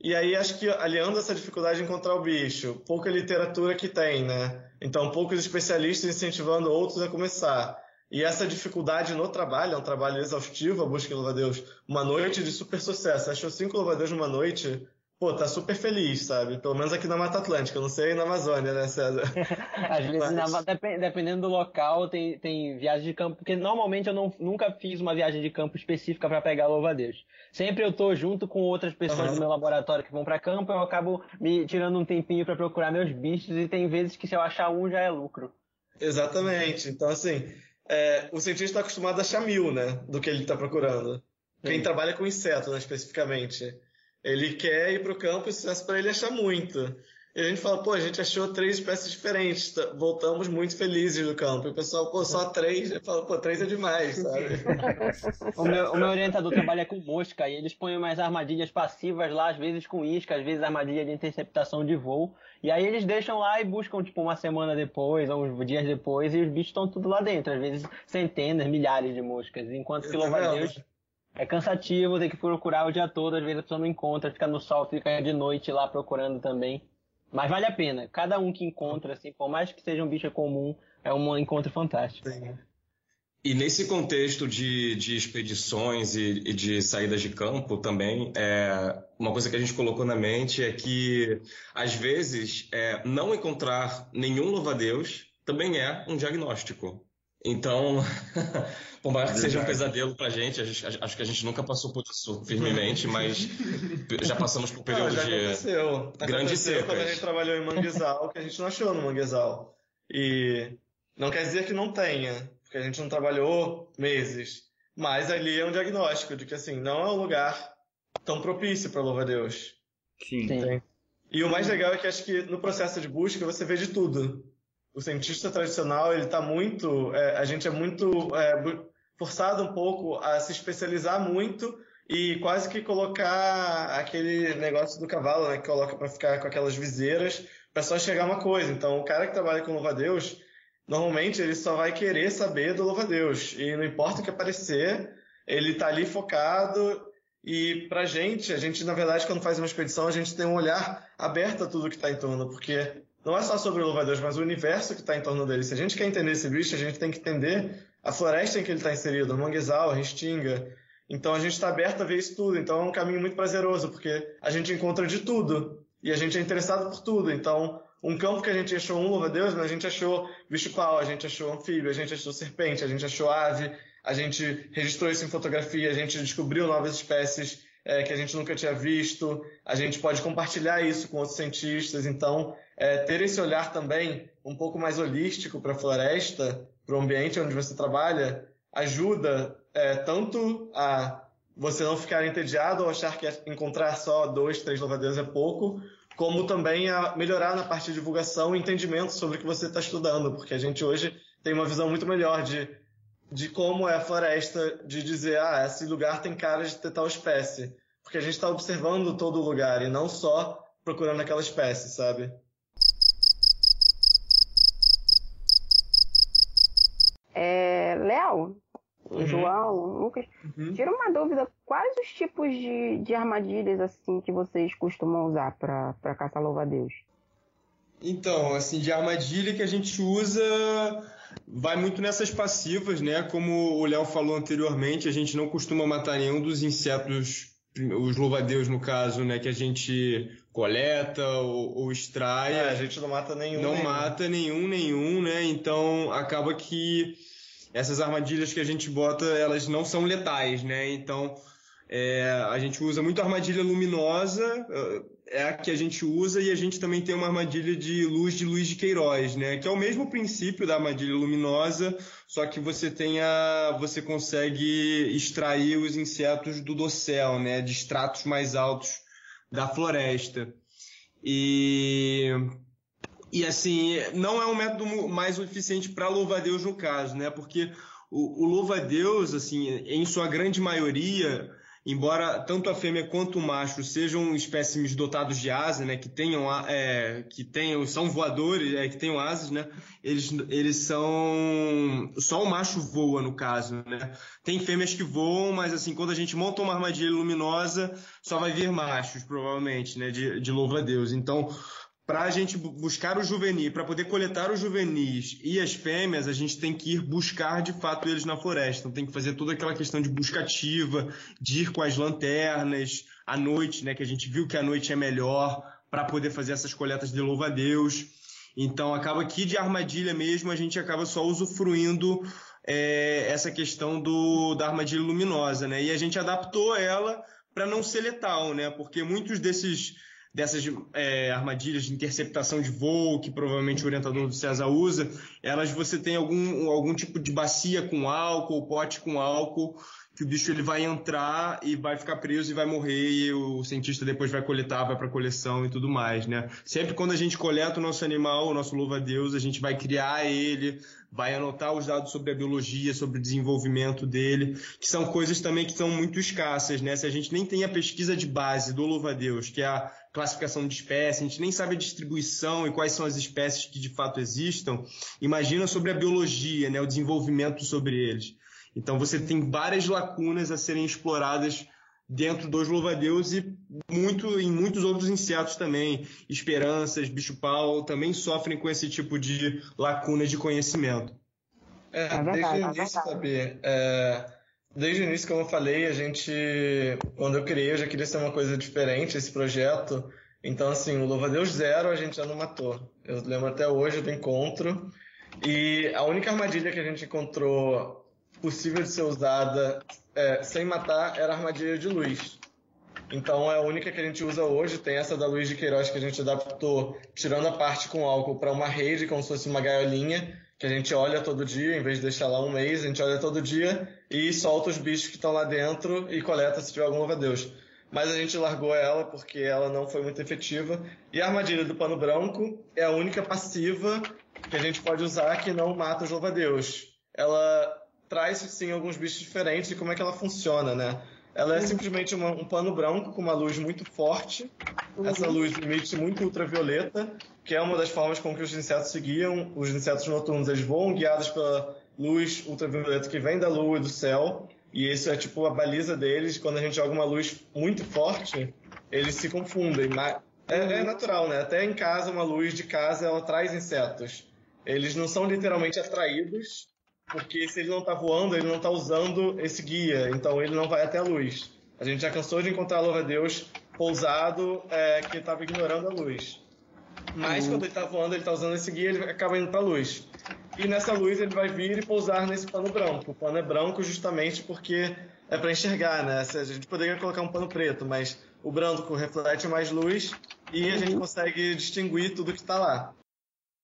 Speaker 5: E aí acho que aliando essa dificuldade de encontrar o bicho, pouca literatura que tem, né? Então poucos especialistas incentivando outros a começar. E essa dificuldade no trabalho, é um trabalho exaustivo, a busca de louva-a-Deus, uma noite de super sucesso. Achou cinco louva-a-Deus numa noite, pô, tá super feliz, sabe? Pelo menos aqui na Mata Atlântica, eu não sei na Amazônia, né, César? [LAUGHS]
Speaker 4: Às vezes,
Speaker 5: Mas-
Speaker 4: na- dep- dependendo do local, tem, tem viagem de campo, porque normalmente eu não, nunca fiz uma viagem de campo específica para pegar louva-a-Deus. Sempre eu tô junto com outras pessoas
Speaker 5: Aham.
Speaker 4: do meu laboratório que vão para campo, eu acabo me tirando um tempinho para procurar meus bichos e tem vezes que se eu achar um já é lucro.
Speaker 5: Exatamente. Então, assim, é, o cientista está acostumado a achar mil, né, do que ele está procurando. Quem
Speaker 4: Sim.
Speaker 5: trabalha com inseto, né, especificamente. Ele quer ir para o campo e sucesso para ele achar muito. E a gente fala, pô, a gente achou três espécies diferentes, tá- voltamos muito felizes do campo. E o pessoal, pô, só três? Eu falo, pô, três é demais, sabe? [LAUGHS]
Speaker 4: O meu, o meu orientador trabalha com mosca e eles põem umas armadilhas passivas lá, às vezes com isca, às vezes armadilha de interceptação de voo. E aí eles deixam lá e buscam, tipo, uma semana depois, ou uns dias depois, e os bichos estão tudo lá dentro. Às vezes centenas, milhares de moscas. Enquanto que,
Speaker 5: Tá
Speaker 4: é cansativo, tem que procurar o dia todo, às vezes a pessoa não encontra, fica no sol, fica de noite lá procurando também. Mas vale a pena. Cada um que encontra, assim, por mais que seja um bicho comum, é um encontro fantástico.
Speaker 5: Sim.
Speaker 7: E nesse contexto de, de expedições e, e de saídas de campo também, é, uma coisa que a gente colocou na mente é que, às vezes, é, não encontrar nenhum louva-a-Deus também é um diagnóstico. Então, [LAUGHS] por mais que seja um pesadelo pra gente, a gente- acho que a gente nunca passou por isso firmemente, mas já passamos por
Speaker 5: Não,
Speaker 7: períodos
Speaker 5: já
Speaker 7: de...
Speaker 5: aconteceu.
Speaker 7: grandes
Speaker 5: aconteceu quando a
Speaker 7: secas.
Speaker 5: gente trabalhou em manguezal, que a gente não achou no manguezal. E não quer dizer que não tenha, porque a gente não trabalhou meses. Mas ali é um diagnóstico de que, assim, não é um lugar tão propício para louva-a-Deus.
Speaker 2: Sim.
Speaker 4: Sim.
Speaker 5: E o mais legal é que acho que no processo de busca você vê de tudo. O cientista tradicional, ele tá muito, é, a gente é muito é, forçado um pouco a se especializar muito e quase que colocar aquele negócio do cavalo, né, que coloca para ficar com aquelas viseiras para só chegar uma coisa. Então, o cara que trabalha com louva-a-Deus, normalmente ele só vai querer saber do louva-a-Deus e não importa o que aparecer, ele tá ali focado e pra gente, a gente, na verdade, quando faz uma expedição, a gente tem um olhar aberto a tudo que está em torno, porque não é só sobre o louva-a-Deus, mas o universo que está em torno dele. Se a gente quer entender esse bicho, a gente tem que entender a floresta em que ele está inserido, o manguezal, a restinga. Então a gente está aberto a ver isso tudo. Então é um caminho muito prazeroso, porque a gente encontra de tudo. E a gente é interessado por tudo. Então, um campo que a gente achou um louva-a-Deus, mas a gente achou bicho-pau, a gente achou anfíbio, a gente achou serpente, a gente achou ave, a gente registrou isso em fotografia, a gente descobriu novas espécies é, que a gente nunca tinha visto, a gente pode compartilhar isso com outros cientistas. Então, é, ter esse olhar também um pouco mais holístico para a floresta, para o ambiente onde você trabalha, ajuda é, tanto a você não ficar entediado ou achar que encontrar só dois, três louva-a-Deus é pouco, como também a melhorar na parte de divulgação e entendimento sobre o que você está estudando, porque a gente hoje tem uma visão muito melhor de, de como é a floresta, de dizer, ah, esse lugar tem cara de ter tal espécie, porque a gente está observando todo o lugar e não só procurando aquela espécie, sabe?
Speaker 3: É, Léo,
Speaker 5: Uhum.
Speaker 3: João, Lucas,
Speaker 5: Uhum.
Speaker 3: tira uma dúvida, quais os tipos de, de armadilhas assim que vocês costumam usar para caçar louva-a-Deus?
Speaker 6: Então, assim, de armadilha que a gente usa vai muito nessas passivas, né? Como o Léo falou anteriormente, a gente não costuma matar nenhum dos insetos, os louva-a-Deus no caso, né? Que a gente coleta ou, ou extrai.
Speaker 5: É, a gente não mata nenhum.
Speaker 6: não
Speaker 5: nenhum.
Speaker 6: mata nenhum, nenhum, né? Então acaba que essas armadilhas que a gente bota, elas não são letais, né? Então é, a gente usa muito armadilha luminosa, é a que a gente usa, e a gente também tem uma armadilha de luz de luz de Queiroz, né? Que é o mesmo princípio da armadilha luminosa, só que você tem a, você consegue extrair os insetos do dossel, né? De estratos mais altos da floresta. E e assim, não é um método mais eficiente para louva-a-Deus no caso, né? Porque o, o louva-a-Deus, assim, em sua grande maioria, embora tanto a fêmea quanto o macho sejam espécimes dotados de asa, né? Que tenham, a- é, que tenham, são voadores, é, que tenham asas, né? Eles, eles são, só o macho voa no caso, né? Tem fêmeas que voam, mas assim, quando a gente monta uma armadilha luminosa, só vai vir machos, provavelmente, né? De, de louva-a-Deus. Então, para a gente bu- buscar o juvenil, para poder coletar os juvenis e as fêmeas, a gente tem que ir buscar de fato eles na floresta. Então tem que fazer toda aquela questão de busca ativa, de ir com as lanternas, à noite, né? Que a gente viu que a noite é melhor para poder fazer essas coletas de louva-a-Deus. Então acaba que de armadilha mesmo a gente acaba só usufruindo é, essa questão do, da armadilha luminosa, né? E a gente adaptou ela para não ser letal, né? Porque muitos desses dessas é, armadilhas de interceptação de voo que provavelmente o orientador do César usa, elas você tem algum, algum tipo de bacia com álcool, pote com álcool que o bicho ele vai entrar e vai ficar preso e vai morrer e o cientista depois vai coletar, vai para coleção e tudo mais, né? Sempre quando a gente coleta o nosso animal, o nosso louva-a-Deus, a gente vai criar ele, vai anotar os dados sobre a biologia, sobre o desenvolvimento dele, que são coisas também que são muito escassas, né? Se a gente nem tem a pesquisa de base do louva-a-Deus, que é a classificação de espécies, a gente nem sabe a distribuição e quais são as espécies que de fato existam, imagina sobre a biologia, né? O desenvolvimento sobre eles. Então você tem várias lacunas a serem exploradas dentro dos louva-a-Deus e muito, em muitos outros insetos também. Esperanças, bicho-pau também sofrem com esse tipo de lacuna de conhecimento.
Speaker 5: É, é verdade, desde o é início, sabe? É, desde o início, como eu falei, a gente, quando eu criei, eu já queria ser uma coisa diferente, esse projeto. Então, assim, o louva-a-Deus zero a gente já não matou. Eu lembro até hoje do encontro. E a única armadilha que a gente encontrou possível de ser usada é, sem matar era a armadilha de luz. Então é a única que a gente usa hoje. Tem essa da Luiz de Queiroz que a gente adaptou, tirando a parte com álcool, para uma rede, como se fosse uma gaiolinha, que a gente olha todo dia, em vez de deixar lá um mês, a gente olha todo dia e solta os bichos que estão lá dentro e coleta se tiver algum louva-a-Deus. Mas a gente largou ela porque ela não foi muito efetiva. E a armadilha do pano branco é a única passiva que a gente pode usar que não mata os louva-a-Deus. Ela traz sim alguns bichos diferentes e como é que ela funciona, né? Ela é simplesmente uma, um pano branco com uma luz muito forte. Essa luz emite muito ultravioleta, que é uma das formas com que os insetos se guiam. Os insetos noturnos eles voam guiados pela luz ultravioleta que vem da lua e do céu. E isso é tipo a baliza deles. Quando a gente joga uma luz muito forte, eles se confundem. É, é natural, né? Até em casa, uma luz de casa ela traz insetos. Eles não são literalmente atraídos, porque se ele não está voando, ele não está usando esse guia, então ele não vai até a luz. A gente já cansou de encontrar louva-a-Deus pousado é, que estava ignorando a luz. Mas uhum. quando ele está voando, ele está usando esse guia, ele acaba indo para a luz. E nessa luz ele vai vir e pousar nesse pano branco. O pano é branco justamente porque é para enxergar, né? A gente poderia colocar um pano preto, mas o branco reflete mais luz e a gente consegue distinguir tudo que está lá.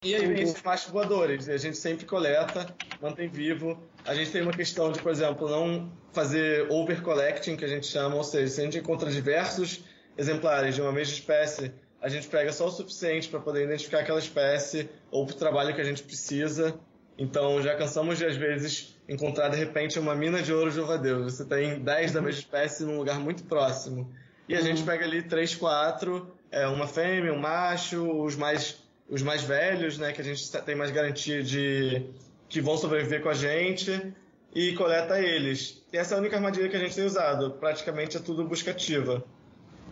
Speaker 5: E aí vem esses machos voadores, a gente sempre coleta, mantém vivo. A gente tem uma questão de, por exemplo, não fazer overcollecting, que a gente chama, ou seja, se a gente encontra diversos exemplares de uma mesma espécie, a gente pega só o suficiente para poder identificar aquela espécie ou para o trabalho que a gente precisa. Então já cansamos de, às vezes, encontrar de repente uma mina de ouro de Ovadeus. Você tem 10 da mesma espécie num lugar muito próximo. E a gente pega ali 3, 4, é, uma fêmea, um macho, os mais os mais velhos, né, que a gente tem mais garantia de que vão sobreviver com a gente e coleta eles. E essa é a única armadilha que a gente tem usado. Praticamente é tudo buscativa.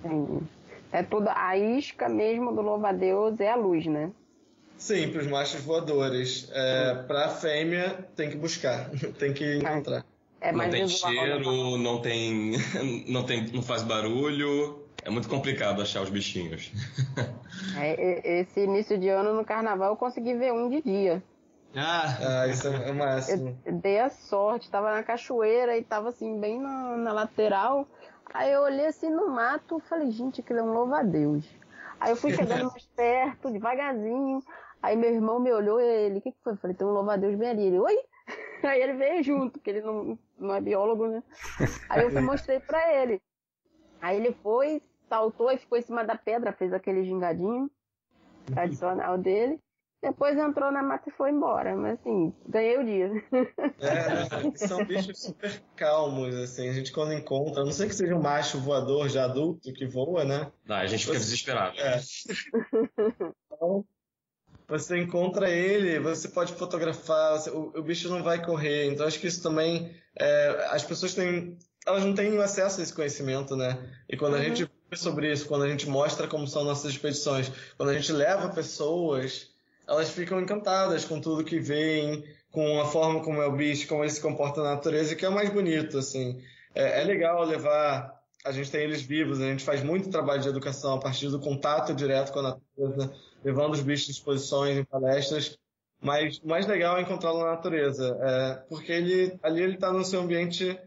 Speaker 3: Sim. É tudo a isca mesmo do louva-a-Deus é a luz, né?
Speaker 5: Sim, para os machos voadores. É, para a fêmea tem que buscar, [LAUGHS] tem que encontrar.
Speaker 7: É, não tem cheiro, não tem, [LAUGHS] não tem, não faz barulho. É muito complicado achar os bichinhos. [LAUGHS]
Speaker 3: É, esse início de ano no carnaval eu consegui ver um de dia.
Speaker 5: Ah, ah isso é o máximo.
Speaker 3: Eu dei a sorte, tava na cachoeira e tava assim, bem na, na lateral. Aí eu olhei assim no mato falei, gente, aquilo é um louva-a-Deus. Aí eu fui chegando mais [LAUGHS] perto, devagarzinho. Aí meu irmão me olhou e ele, o que, que foi? Eu falei, tem um louva-a-Deus bem ali. Ele, oi? [LAUGHS] Aí ele veio junto, porque ele não, não é biólogo, né? Aí eu mostrei pra ele. Aí ele foi, saltou e ficou em cima da pedra, fez aquele gingadinho tradicional dele. Depois entrou na mata e foi embora. Mas assim, ganhei o dia.
Speaker 5: É, são bichos super calmos, assim. A gente quando encontra, a não sei que seja um macho voador já adulto que voa, né?
Speaker 7: Não, a gente fica desesperado. É.
Speaker 5: Então, você encontra ele, você pode fotografar, você, o, o, bicho não vai correr. Então acho que isso também. É, as pessoas têm. Elas não têm acesso a esse conhecimento, né? E quando uhum. a gente sobre isso, quando a gente mostra como são nossas expedições, quando a gente leva pessoas, elas ficam encantadas com tudo que veem, com a forma como é o bicho, como ele se comporta na natureza, que é o mais bonito, assim. É, é legal levar a gente tem eles vivos, a gente faz muito trabalho de educação a partir do contato direto com a natureza, levando os bichos em exposições, em palestras. Mas o mais legal é encontrá-lo na natureza, é, porque ele, ali ele está no seu ambiente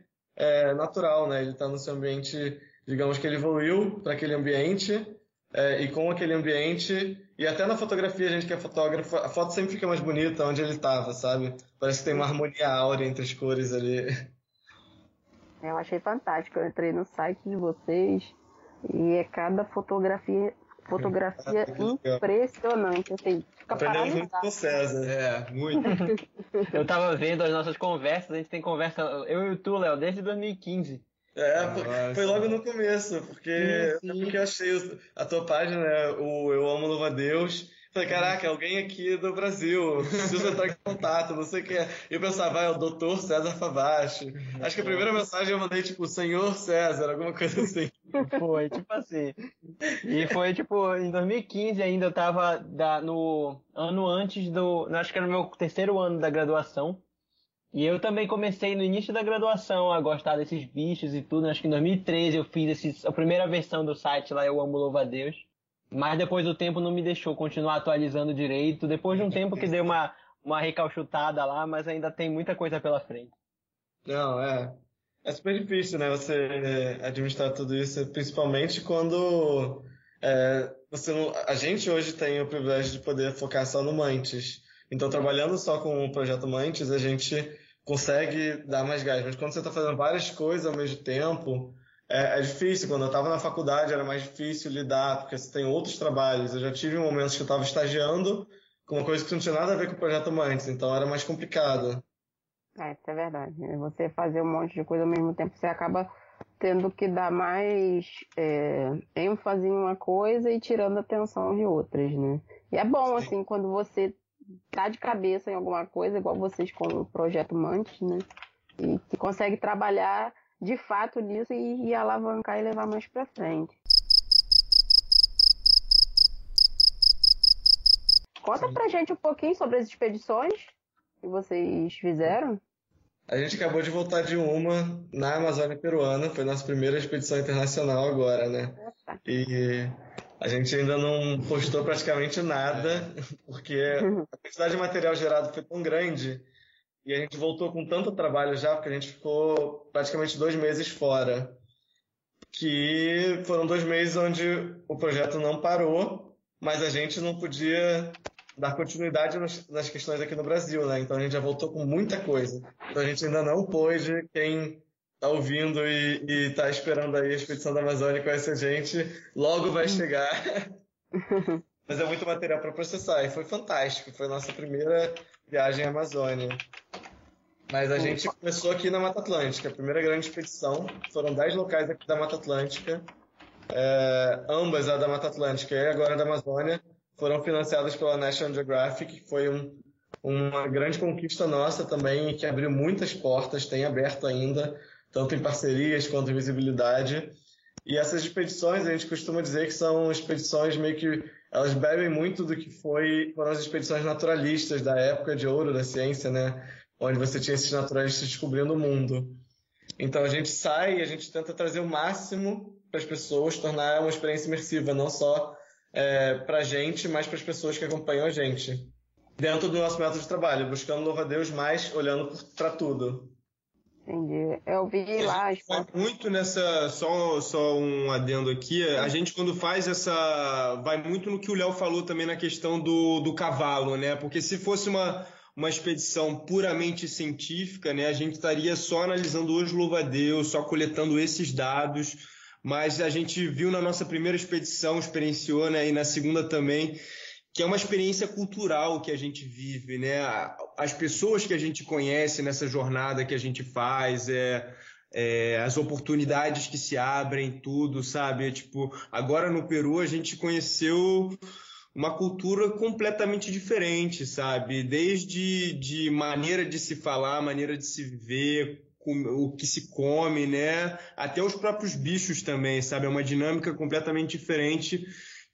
Speaker 5: é, natural, né? Ele está no seu ambiente, digamos que ele evoluiu para aquele ambiente é, e com aquele ambiente e até na fotografia a gente que é fotógrafo, a foto sempre fica mais bonita onde ele estava, sabe? Parece que tem uma harmonia áurea entre as cores ali.
Speaker 3: Eu achei fantástico. Eu entrei no site de vocês e é cada fotografia fotografia impressionante. Assim, fica
Speaker 5: Aprendemos muito com o César.
Speaker 6: É, muito. [LAUGHS]
Speaker 4: Eu tava vendo as nossas conversas, a gente tem conversa, eu e o tu, Léo, desde 2015.
Speaker 5: É, Nossa. foi logo no começo, porque, sim, sim. porque eu achei a tua página, né, o Eu Amo Louva a Deus, Falei, caraca, alguém aqui do Brasil, preciso entrar em contato, não sei o que é. E eu pensava, vai, é o doutor César Favache. Acho que a primeira mensagem eu mandei, tipo, senhor César, alguma coisa assim.
Speaker 4: Foi, tipo assim. E foi, tipo, em 2015 ainda, eu tava da, no ano antes do, acho que era no meu terceiro ano da graduação. E eu também comecei no início da graduação a gostar desses bichos e tudo. Acho que em 2013 eu fiz esse, a primeira versão do site lá, Eu Amo Louva a Deus. Mas depois do tempo não me deixou continuar atualizando direito. Depois de um tempo que deu uma, uma recalchutada lá, mas ainda tem muita coisa pela frente.
Speaker 5: Não, é. É super difícil, né? Você é, administrar tudo isso, principalmente quando é, você não, a gente hoje tem o privilégio de poder focar só no Mantis. Então, trabalhando só com o projeto Mantis, a gente consegue dar mais gás. Mas quando você está fazendo várias coisas ao mesmo tempo, é, é difícil. Quando eu estava na faculdade era mais difícil lidar, porque você tem outros trabalhos. Eu já tive momentos que eu estava estagiando com uma coisa que não tinha nada a ver com o projeto Mantis, então era mais complicado.
Speaker 3: É, isso é verdade. Você fazer um monte de coisa ao mesmo tempo, você acaba tendo que dar mais é, ênfase em uma coisa e tirando atenção de outras, né? E é bom, Sim. assim, quando você tá de cabeça em alguma coisa, igual vocês com o projeto Mantis, né? E que consegue trabalhar de fato nisso e, e alavancar e levar mais para frente. Conta Sim. pra gente um pouquinho sobre as expedições que vocês fizeram.
Speaker 5: A gente acabou de voltar de uma na Amazônia Peruana, foi nossa primeira expedição internacional agora, né? E a gente ainda não postou praticamente nada, [LAUGHS] porque a quantidade de material gerado foi tão grande e a gente voltou com tanto trabalho já, porque a gente ficou praticamente dois meses fora. Que foram dois meses onde o projeto não parou, mas a gente não podia dar continuidade nas questões aqui no Brasil, né? Então a gente já voltou com muita coisa. Então a gente ainda não pôde, quem tá ouvindo e, e tá esperando aí a expedição da Amazônia com essa gente, logo vai chegar. [LAUGHS] Mas é muito material para processar e foi fantástico. Foi a nossa primeira viagem à Amazônia. Mas a gente começou aqui na Mata Atlântica, a primeira grande expedição. Foram 10 locais aqui da Mata Atlântica. É, ambas, a da Mata Atlântica e agora a da Amazônia, foram financiadas pela National Geographic, que foi um, uma grande conquista nossa também, que abriu muitas portas, tem aberto ainda, tanto em parcerias quanto em visibilidade. E essas expedições, a gente costuma dizer que são expedições meio que elas bebem muito do que foi foram as expedições naturalistas da época de ouro da ciência, né? Onde você tinha esses naturalistas descobrindo o mundo. Então a gente sai e a gente tenta trazer o máximo para as pessoas, tornar uma experiência imersiva, não só é, para a gente, mas para as pessoas que acompanham a gente. Dentro do nosso método de trabalho, buscando louva a Deus, mas olhando para tudo.
Speaker 3: Entendi. Eu vi lá.
Speaker 6: Vai muito nessa. Só, só um adendo aqui. A gente, quando faz essa. Vai muito no que o Léo falou também na questão do, do cavalo, né? Porque se fosse uma uma expedição puramente científica, né? A gente estaria só analisando os louva-a-Deus, só coletando esses dados, mas a gente viu na nossa primeira expedição, experienciou, né? E na segunda também, que é uma experiência cultural que a gente vive, né? As pessoas que a gente conhece nessa jornada que a gente faz, é, é, as oportunidades que se abrem, tudo, sabe? Tipo, agora no Peru a gente conheceu uma cultura completamente diferente, sabe? Desde de maneira de se falar, maneira de se ver, o que se come, né? Até os próprios bichos também, sabe? É uma dinâmica completamente diferente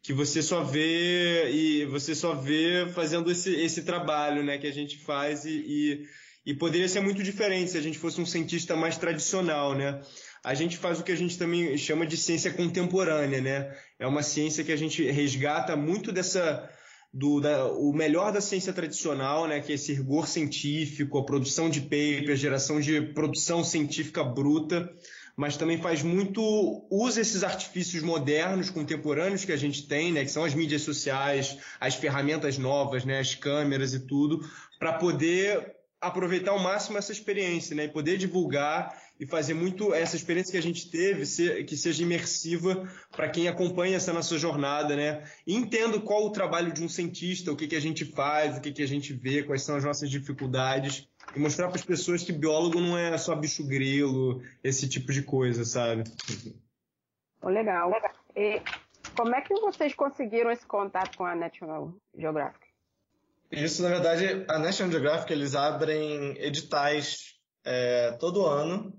Speaker 6: que você só vê e você só vê fazendo esse, esse trabalho, né? Que a gente faz e, e, e poderia ser muito diferente se a gente fosse um cientista mais tradicional, né? A gente faz o que a gente também chama de ciência contemporânea, né? É uma ciência que a gente resgata muito dessa do da, o melhor da ciência tradicional, né, que é esse rigor científico, a produção de paper, a geração de produção científica bruta, mas também faz muito usa esses artifícios modernos, contemporâneos que a gente tem, né, que são as mídias sociais, as ferramentas novas, né, as câmeras e tudo, para poder aproveitar ao máximo essa experiência, né, e poder divulgar e fazer muito essa experiência que a gente teve ser, que seja imersiva para quem acompanha essa nossa jornada, né? E entendo qual o trabalho de um cientista, o que, que a gente faz, o que, que a gente vê, quais são as nossas dificuldades e mostrar para as pessoas que biólogo não é só bicho grilo, esse tipo de coisa, sabe?
Speaker 3: Legal. E como é que vocês conseguiram esse contato com a National Geographic?
Speaker 5: Isso, na verdade, a National Geographic eles abrem editais é, todo ano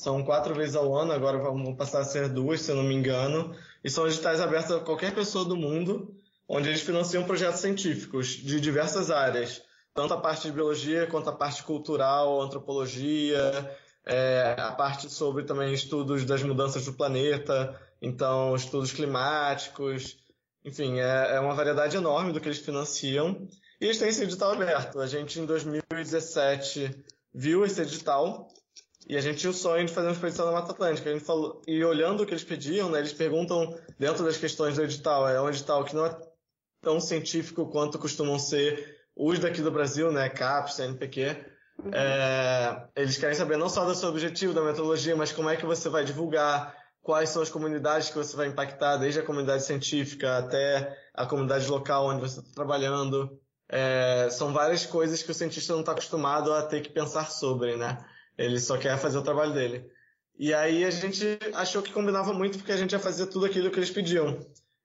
Speaker 5: são quatro vezes ao ano, agora vão passar a ser duas, se eu não me engano. E são editais abertos a qualquer pessoa do mundo, onde eles financiam projetos científicos de diversas áreas. Tanto a parte de biologia, quanto a parte cultural, antropologia, é, a parte sobre também estudos das mudanças do planeta, então estudos climáticos, enfim, é, é uma variedade enorme do que eles financiam. E eles têm esse edital aberto. A gente, em 2017, viu esse edital e a gente tinha o sonho de fazer uma expedição na Mata Atlântica. A gente falou, e olhando o que eles pediam, né, eles perguntam, dentro das questões do edital, é um edital que não é tão científico quanto costumam ser os daqui do Brasil, né, CAPES, CNPq. Uhum. É, eles querem saber não só do seu objetivo, da metodologia, mas como é que você vai divulgar, quais são as comunidades que você vai impactar, desde a comunidade científica até a comunidade local onde você está trabalhando. É, são várias coisas que o cientista não está acostumado a ter que pensar sobre, né? Ele só quer fazer o trabalho dele. E aí a gente achou que combinava muito porque a gente ia fazer tudo aquilo que eles pediam.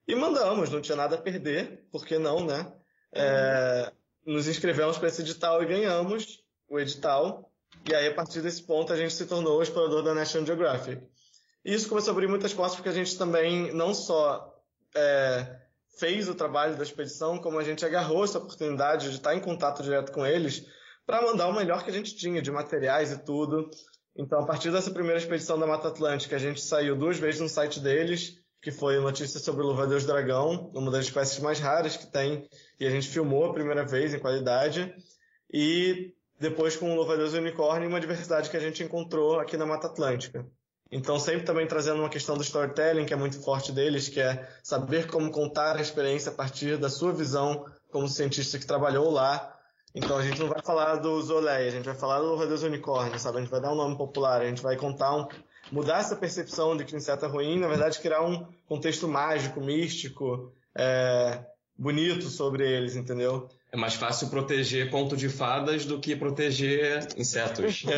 Speaker 5: E mandamos, não tinha nada a perder, por que não, né? É, nos inscrevemos para esse edital e ganhamos o edital. E aí, a partir desse ponto, a gente se tornou o explorador da National Geographic. E isso começou a abrir muitas portas porque a gente também não só é, fez o trabalho da expedição, como a gente agarrou essa oportunidade de estar em contato direto com eles para mandar o melhor que a gente tinha de materiais e tudo. Então, a partir dessa primeira expedição da Mata Atlântica, a gente saiu duas vezes no site deles, que foi notícia sobre o Louva-Deus Dragão, uma das espécies mais raras que tem, e a gente filmou a primeira vez em qualidade. E depois com o Louva-Deus Unicórnio, uma diversidade que a gente encontrou aqui na Mata Atlântica. Então, sempre também trazendo uma questão do storytelling, que é muito forte deles, que é saber como contar a experiência a partir da sua visão como cientista que trabalhou lá, então a gente não vai falar do Zolé, a gente vai falar do Louva-Deus Unicórnio, sabe? A gente vai dar um nome popular, a gente vai contar um, mudar essa percepção de que o inseto é ruim, na verdade criar um contexto mágico, místico, é, bonito sobre eles, entendeu?
Speaker 7: É mais fácil proteger conto de fadas do que proteger insetos. [LAUGHS]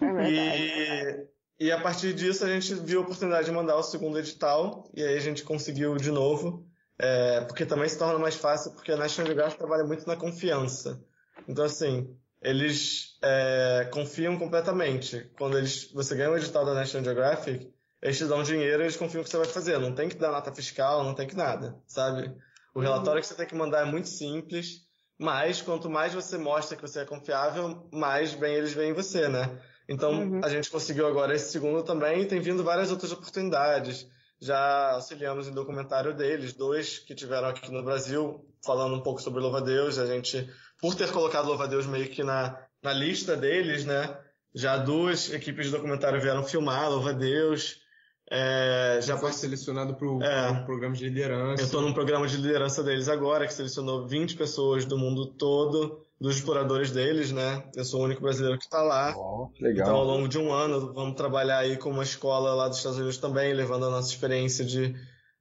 Speaker 5: É e, e a partir disso a gente viu a oportunidade de mandar o segundo edital, e aí a gente conseguiu de novo. É, porque também se torna mais fácil, porque a National Geographic trabalha muito na confiança. Então, assim, eles é, confiam completamente. Quando eles, você ganha o edital da National Geographic, eles te dão dinheiro e eles confiam que você vai fazer. Não tem que dar nota fiscal, não tem que nada, sabe? O relatório que você tem que mandar é muito simples, mas quanto mais você mostra que você é confiável, mais bem eles veem você, né? Então, uhum. a gente conseguiu agora esse segundo também e tem vindo várias outras oportunidades já auxiliamos em documentário deles, dois que tiveram aqui no Brasil, falando um pouco sobre Louva-Deus. A gente, por ter colocado Louva-Deus meio que na, na lista deles, né? Já duas equipes de documentário vieram filmar Louva-Deus.
Speaker 6: É, já foi selecionado para o é, programa de liderança.
Speaker 5: Eu estou num programa de liderança deles agora, que selecionou 20 pessoas do mundo todo dos exploradores deles, né? Eu sou o único brasileiro que está lá.
Speaker 8: Oh, legal.
Speaker 5: Então, ao longo de um ano, vamos trabalhar aí com uma escola lá dos Estados Unidos também, levando a nossa experiência de,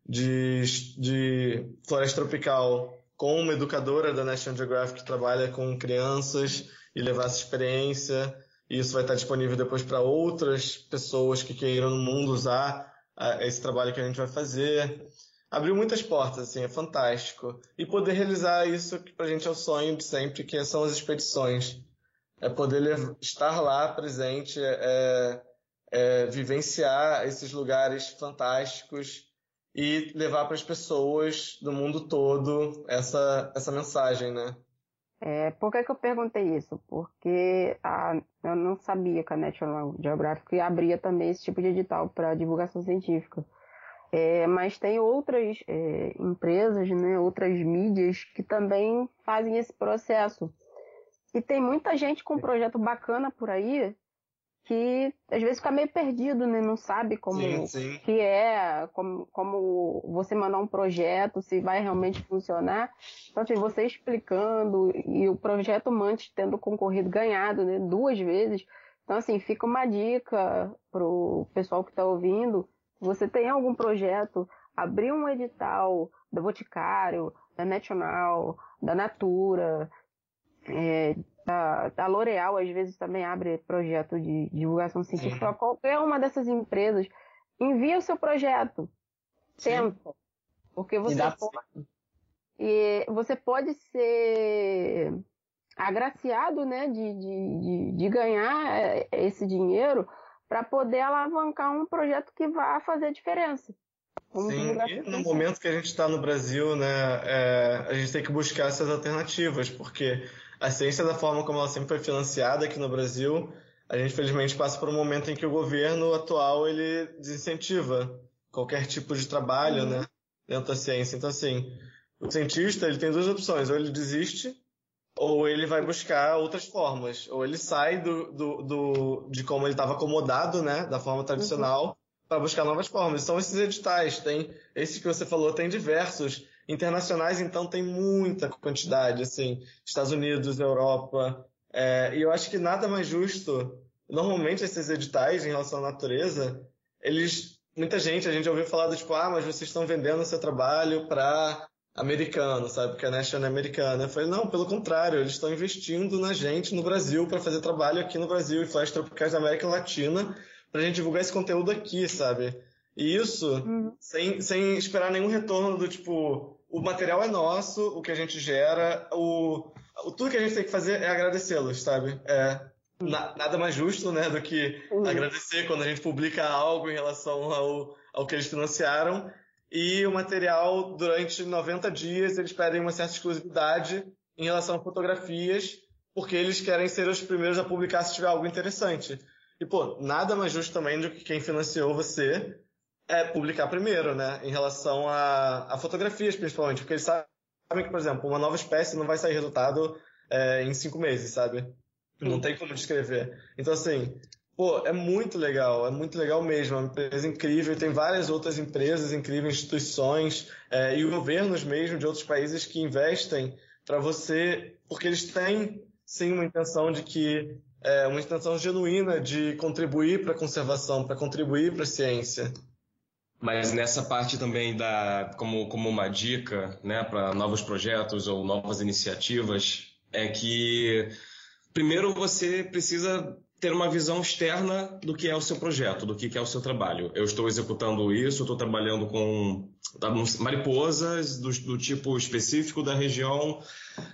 Speaker 5: de, de floresta tropical com uma educadora da National Geographic que trabalha com crianças e levar essa experiência. E isso vai estar disponível depois para outras pessoas que queiram no mundo usar ah, esse trabalho que a gente vai fazer abriu muitas portas, assim, é fantástico. E poder realizar isso que pra gente é o sonho de sempre, que são as expedições. É poder estar lá presente, é, é vivenciar esses lugares fantásticos e levar para as pessoas do mundo todo essa, essa mensagem, né?
Speaker 3: É, por que, que eu perguntei isso? Porque a, eu não sabia que a National Geographic abria também esse tipo de edital para divulgação científica. É, mas tem outras é, empresas, né, outras mídias que também fazem esse processo. E tem muita gente com um projeto bacana por aí que às vezes fica meio perdido, né? Não sabe como sim, sim. que é, como, como você mandar um projeto, se vai realmente funcionar. Então, assim, você explicando e o projeto Mantis tendo concorrido, ganhado, né? Duas vezes. Então, assim, fica uma dica pro pessoal que está ouvindo. Você tem algum projeto, abrir um edital da Boticário, da National, da Natura, é, a, a L'Oréal às vezes também abre projeto de divulgação científica para qualquer uma dessas empresas. Envia o seu projeto. Tenta. Porque você pode, e você pode ser agraciado né, de, de, de, de ganhar é, esse dinheiro para poder alavancar um projeto que vá fazer diferença.
Speaker 5: Sim, e no momento que a gente está no Brasil, né, é, a gente tem que buscar essas alternativas, porque a ciência da forma como ela sempre foi financiada aqui no Brasil, a gente felizmente passa por um momento em que o governo atual ele desincentiva qualquer tipo de trabalho, uhum. né, dentro da ciência. Então assim, o cientista ele tem duas opções: ou ele desiste, ou ele vai buscar outras formas, ou ele sai do, do, do de como ele estava acomodado, né, da forma tradicional. Uhum para buscar novas formas. São esses editais, tem esses que você falou, tem diversos internacionais, então tem muita quantidade, assim, Estados Unidos, Europa, é, e eu acho que nada mais justo. Normalmente esses editais em relação à natureza, eles, muita gente, a gente ouviu falar do tipo, ah, mas vocês estão vendendo o seu trabalho para americano, sabe? Porque a National é americana. Eu falei, não, pelo contrário, eles estão investindo na gente no Brasil para fazer trabalho aqui no Brasil e florestas tropicais da América Latina pra gente divulgar esse conteúdo aqui, sabe? E isso uhum. sem, sem esperar nenhum retorno do tipo, o material é nosso, o que a gente gera, o, o tudo que a gente tem que fazer é agradecê-los, sabe? É, na, nada mais justo, né, do que uhum. agradecer quando a gente publica algo em relação ao, ao que eles financiaram. E o material, durante 90 dias, eles pedem uma certa exclusividade em relação a fotografias, porque eles querem ser os primeiros a publicar se tiver algo interessante. E, pô, nada mais justo também do que quem financiou você é publicar primeiro, né? Em relação a, a fotografias, principalmente. Porque eles sabem que, por exemplo, uma nova espécie não vai sair resultado é, em cinco meses, sabe? Não tem como descrever. Então, assim, pô, é muito legal, é muito legal mesmo. É uma empresa incrível. Tem várias outras empresas incríveis, instituições é, e governos mesmo de outros países que investem para você, porque eles têm sim uma intenção de que é, uma intenção genuína de contribuir para a conservação, para contribuir para a ciência.
Speaker 7: Mas nessa parte também da como, como uma dica, né, para novos projetos ou novas iniciativas, é que primeiro você precisa ter uma visão externa do que é o seu projeto, do que é o seu trabalho. Eu estou executando isso, estou trabalhando com tá, mariposas do, do tipo específico da região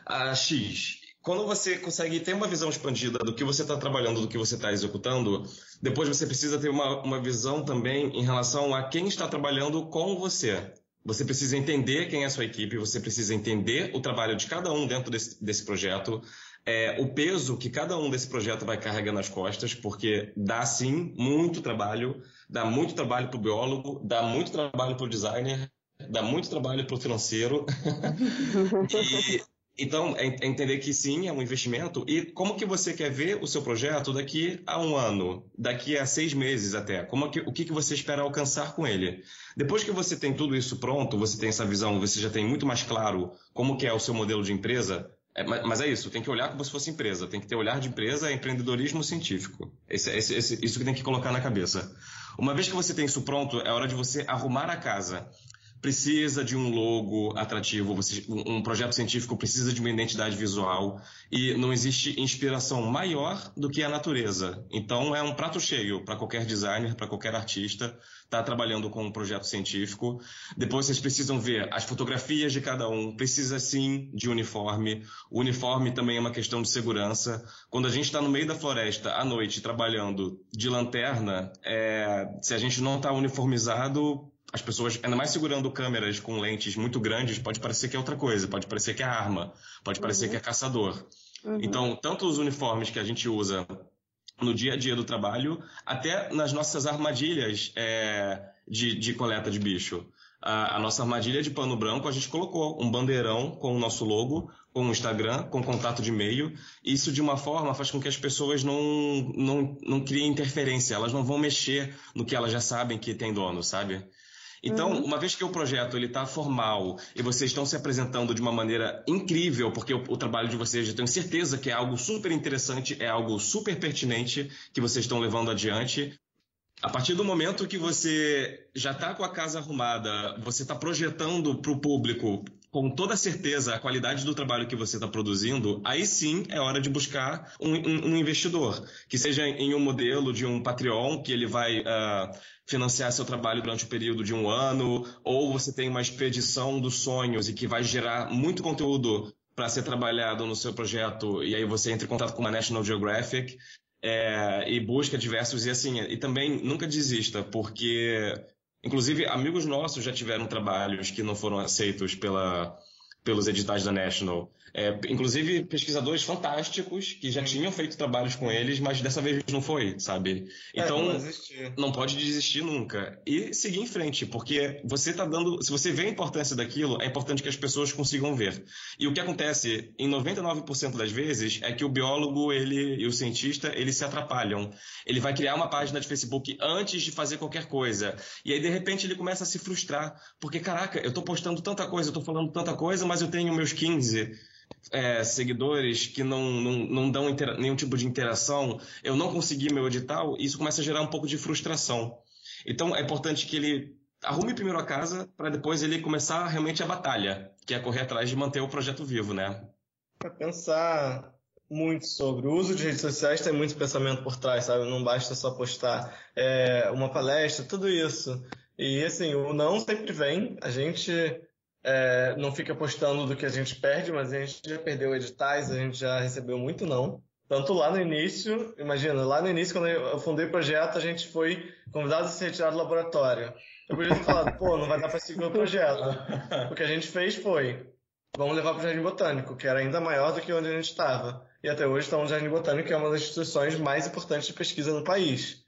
Speaker 7: a X quando você consegue ter uma visão expandida do que você está trabalhando, do que você está executando, depois você precisa ter uma, uma visão também em relação a quem está trabalhando com você. Você precisa entender quem é a sua equipe, você precisa entender o trabalho de cada um dentro desse, desse projeto, é, o peso que cada um desse projeto vai carregar nas costas, porque dá sim muito trabalho, dá muito trabalho para o biólogo, dá muito trabalho para o designer, dá muito trabalho para o financeiro. [LAUGHS] e então, é, é entender que sim, é um investimento. E como que você quer ver o seu projeto daqui a um ano, daqui a seis meses até? Como que, o que, que você espera alcançar com ele? Depois que você tem tudo isso pronto, você tem essa visão, você já tem muito mais claro como que é o seu modelo de empresa, é, mas é isso, tem que olhar como se fosse empresa, tem que ter olhar de empresa, é empreendedorismo científico. Esse, esse, esse, isso que tem que colocar na cabeça. Uma vez que você tem isso pronto, é hora de você arrumar a casa precisa de um logo atrativo, um projeto científico precisa de uma identidade visual e não existe inspiração maior do que a natureza. Então é um prato cheio para qualquer designer, para qualquer artista estar tá trabalhando com um projeto científico. Depois vocês precisam ver as fotografias de cada um, precisa sim de uniforme. O uniforme também é uma questão de segurança. Quando a gente está no meio da floresta à noite trabalhando de lanterna, é, se a gente não está uniformizado as pessoas, ainda mais segurando câmeras com lentes muito grandes, pode parecer que é outra coisa, pode parecer que é arma, pode parecer que é caçador.
Speaker 3: Uhum.
Speaker 7: Então, tanto os uniformes que a gente usa no dia a dia do trabalho, até nas nossas armadilhas é, de, de coleta de bicho. A, a nossa armadilha de pano branco, a gente colocou um bandeirão com o nosso logo, com o Instagram, com contato de e-mail. Isso, de uma forma, faz com que as pessoas não, não, não criem interferência. Elas não vão mexer no que elas já sabem que tem dono, sabe? Então,
Speaker 3: Uhum.
Speaker 7: uma vez que o projeto ele está formal e vocês estão se apresentando de uma maneira incrível, porque o, o trabalho de vocês, eu tenho certeza que é algo super interessante, é algo super pertinente que vocês estão levando adiante. A partir do momento que você já está com a casa arrumada, você está projetando para o público com toda certeza a qualidade do trabalho que você está produzindo, aí sim é hora de buscar um, um- um investidor, que seja em um modelo de um Patreon, que ele vai ah, financiar seu trabalho durante o período de um ano, ou você tem uma expedição dos sonhos e que vai gerar muito conteúdo para ser trabalhado no seu projeto, e aí você entra em contato com a National Geographic é, e busca diversos, e assim, e também nunca desista, porque Inclusive, amigos nossos já tiveram trabalhos que não foram aceitos pela, pelos editais da National. É, inclusive, pesquisadores fantásticos que já tinham feito trabalhos com eles, mas dessa vez não foi, sabe?
Speaker 5: É,
Speaker 7: Então,
Speaker 5: não existe.
Speaker 7: não pode desistir nunca. E seguir em frente, porque você tá dando. Se você vê a importância daquilo, é importante que as pessoas consigam ver. E o que acontece em 99% das vezes é que o biólogo ele, e o cientista eles se atrapalham. Ele vai criar uma página de Facebook antes de fazer qualquer coisa. E aí, de repente, ele começa a se frustrar. Porque, caraca, eu tô postando tanta coisa, eu tô falando tanta coisa, mas eu tenho meus 15 é, seguidores que não, não, não dão nenhum tipo de interação, eu não consegui meu edital, isso começa a gerar um pouco de frustração. Então é importante que ele arrume primeiro a casa para depois ele começar realmente a batalha, que é correr atrás de manter o projeto vivo, né?
Speaker 5: Pra pensar muito sobre o uso de redes sociais, tem muito pensamento por trás, sabe? Não basta só postar é, uma palestra, tudo isso. E assim, o não sempre vem, a gente é, não fica postando do que a gente perde, mas a gente já perdeu editais, a gente já recebeu muito não. Tanto lá no início, imagina, lá no início, quando eu fundei o projeto, a gente foi convidado a se retirar do laboratório. Eu podia ter falado, pô, não vai dar para seguir o projeto. O que a gente fez foi, vamos levar para o Jardim Botânico, que era ainda maior do que onde a gente estava. E até hoje estamos no Jardim Botânico, que é uma das instituições mais importantes de pesquisa no país.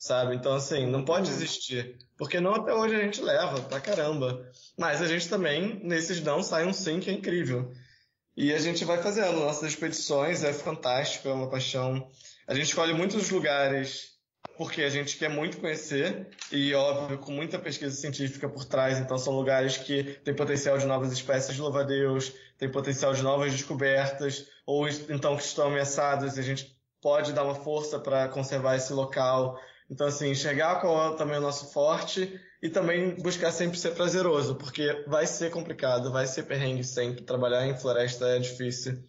Speaker 5: Sabe? Então, assim, não pode desistir. Porque não até hoje a gente leva, pra caramba. Mas a gente também, nesses não, sai um sim que é incrível. E a gente vai fazendo nossas expedições, é fantástico, é uma paixão. A gente escolhe muitos lugares porque a gente quer muito conhecer e, óbvio, com muita pesquisa científica por trás. Então, são lugares que têm potencial de novas espécies de louva-a-Deus, têm potencial de novas descobertas, ou então que estão ameaçados e a gente pode dar uma força para conservar esse local. Então, assim, enxergar qual é também o nosso forte e também buscar sempre ser prazeroso, porque vai ser complicado, vai ser perrengue sempre. Trabalhar em floresta é difícil.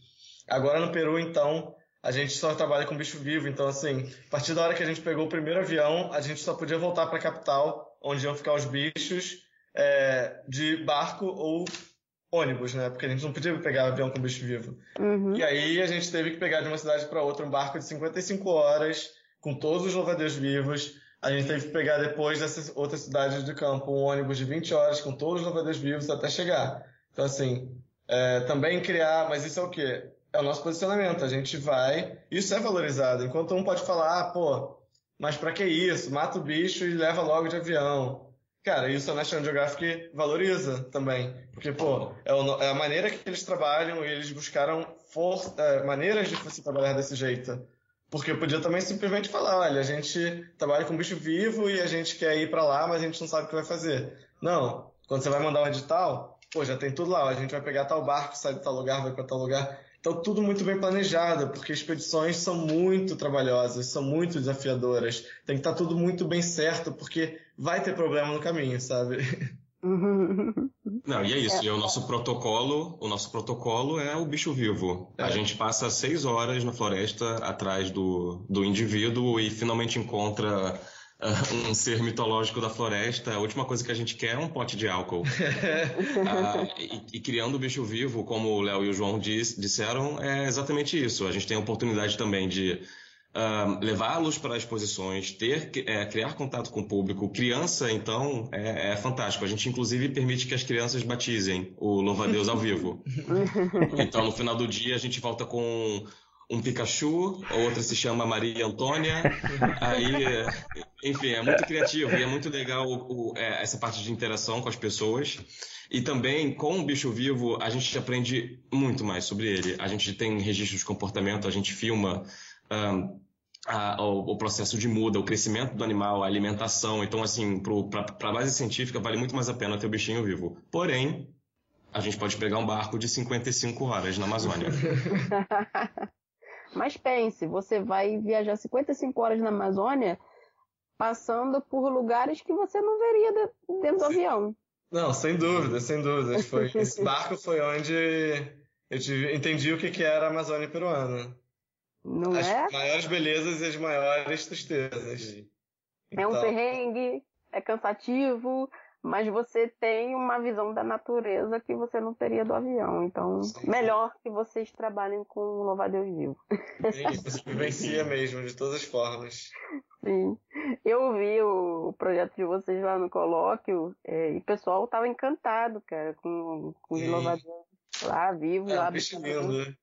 Speaker 5: Agora no Peru, então, a gente só trabalha com bicho vivo, então assim, a partir da hora que a gente pegou o primeiro avião, a gente só podia voltar para a capital, onde iam ficar os bichos, é, de barco ou ônibus, né? Porque a gente não podia pegar avião com bicho vivo.
Speaker 3: Uhum.
Speaker 5: E aí a gente teve que pegar de uma cidade para outra um barco de 55 horas, com todos os louvadeiros vivos. A gente teve que pegar depois dessas outras cidades do campo um ônibus de 20 horas com todos os louvadeiros vivos até chegar. Então assim, é, também criar, mas isso é o quê? É o nosso posicionamento. A gente vai, isso é valorizado. Enquanto um pode falar, ah, pô, mas pra que isso? Mata o bicho e leva logo de avião. Cara, isso a National Geographic valoriza também. Porque, pô, é, o- é a maneira que eles trabalham e eles buscaram for- é, maneiras de você trabalhar desse jeito. Porque eu podia também simplesmente falar, olha, a gente trabalha com bicho vivo e a gente quer ir pra lá, mas a gente não sabe o que vai fazer. Não. Quando você vai mandar um edital, pô, já tem tudo lá. A gente vai pegar tal barco, sai de tal lugar, vai pra tal lugar. Então, tudo muito bem planejado, porque expedições são muito trabalhosas, são muito desafiadoras. Tem que estar tudo muito bem certo, porque vai ter problema no caminho, sabe? [LAUGHS]
Speaker 7: Não, e é isso. E o nosso protocolo, o nosso protocolo é o bicho vivo. A
Speaker 5: É.
Speaker 7: gente passa seis horas na floresta atrás do, do indivíduo e finalmente encontra ah, um ser mitológico da floresta. A última coisa que a gente quer é um pote de álcool. [LAUGHS] Ah, e, e criando o bicho vivo, como o Léo e o João diz- disseram, é exatamente isso. A gente tem a oportunidade também de uh, levá-los para exposições, ter, é, criar contato com o público. Criança, então, é, é, fantástico. A gente, inclusive, permite que as crianças batizem o Louva-a-Deus ao vivo. [LAUGHS] Então, no final do dia, a gente volta com um Pikachu, a outra se chama Maria Antônia. Aí, enfim, é muito criativo e é muito legal o, o, é, essa parte de interação com as pessoas. E também, com o bicho vivo, a gente aprende muito mais sobre ele. A gente tem registro de comportamento, a gente filma um, a, o, o, processo de muda, o crescimento do animal, a alimentação. Então, assim, para a base científica, vale muito mais a pena ter o bichinho vivo. Porém, a gente pode pegar um barco de 55 horas na Amazônia. [LAUGHS]
Speaker 3: Mas pense, você vai viajar 55 horas na Amazônia passando por lugares que você não veria dentro do avião.
Speaker 5: Não, sem dúvida, sem dúvida. Foi, [LAUGHS] esse barco foi onde eu tive, entendi o que, que era a Amazônia peruana.
Speaker 3: Não
Speaker 5: as
Speaker 3: é?
Speaker 5: maiores belezas e as maiores tristezas.
Speaker 3: É um então... perrengue, é cansativo, mas você tem uma visão da natureza que você não teria do avião. Então, sim, melhor que vocês trabalhem com o Louva-Deus Vivo.
Speaker 5: Sim, você vivencia mesmo, de todas as formas.
Speaker 3: Sim. Eu vi o projeto de vocês lá no colóquio é, e o pessoal tava encantado, cara, com, com os Louva-Deus lá, vivos.
Speaker 5: É,
Speaker 3: lá,
Speaker 5: bicho lindo, né?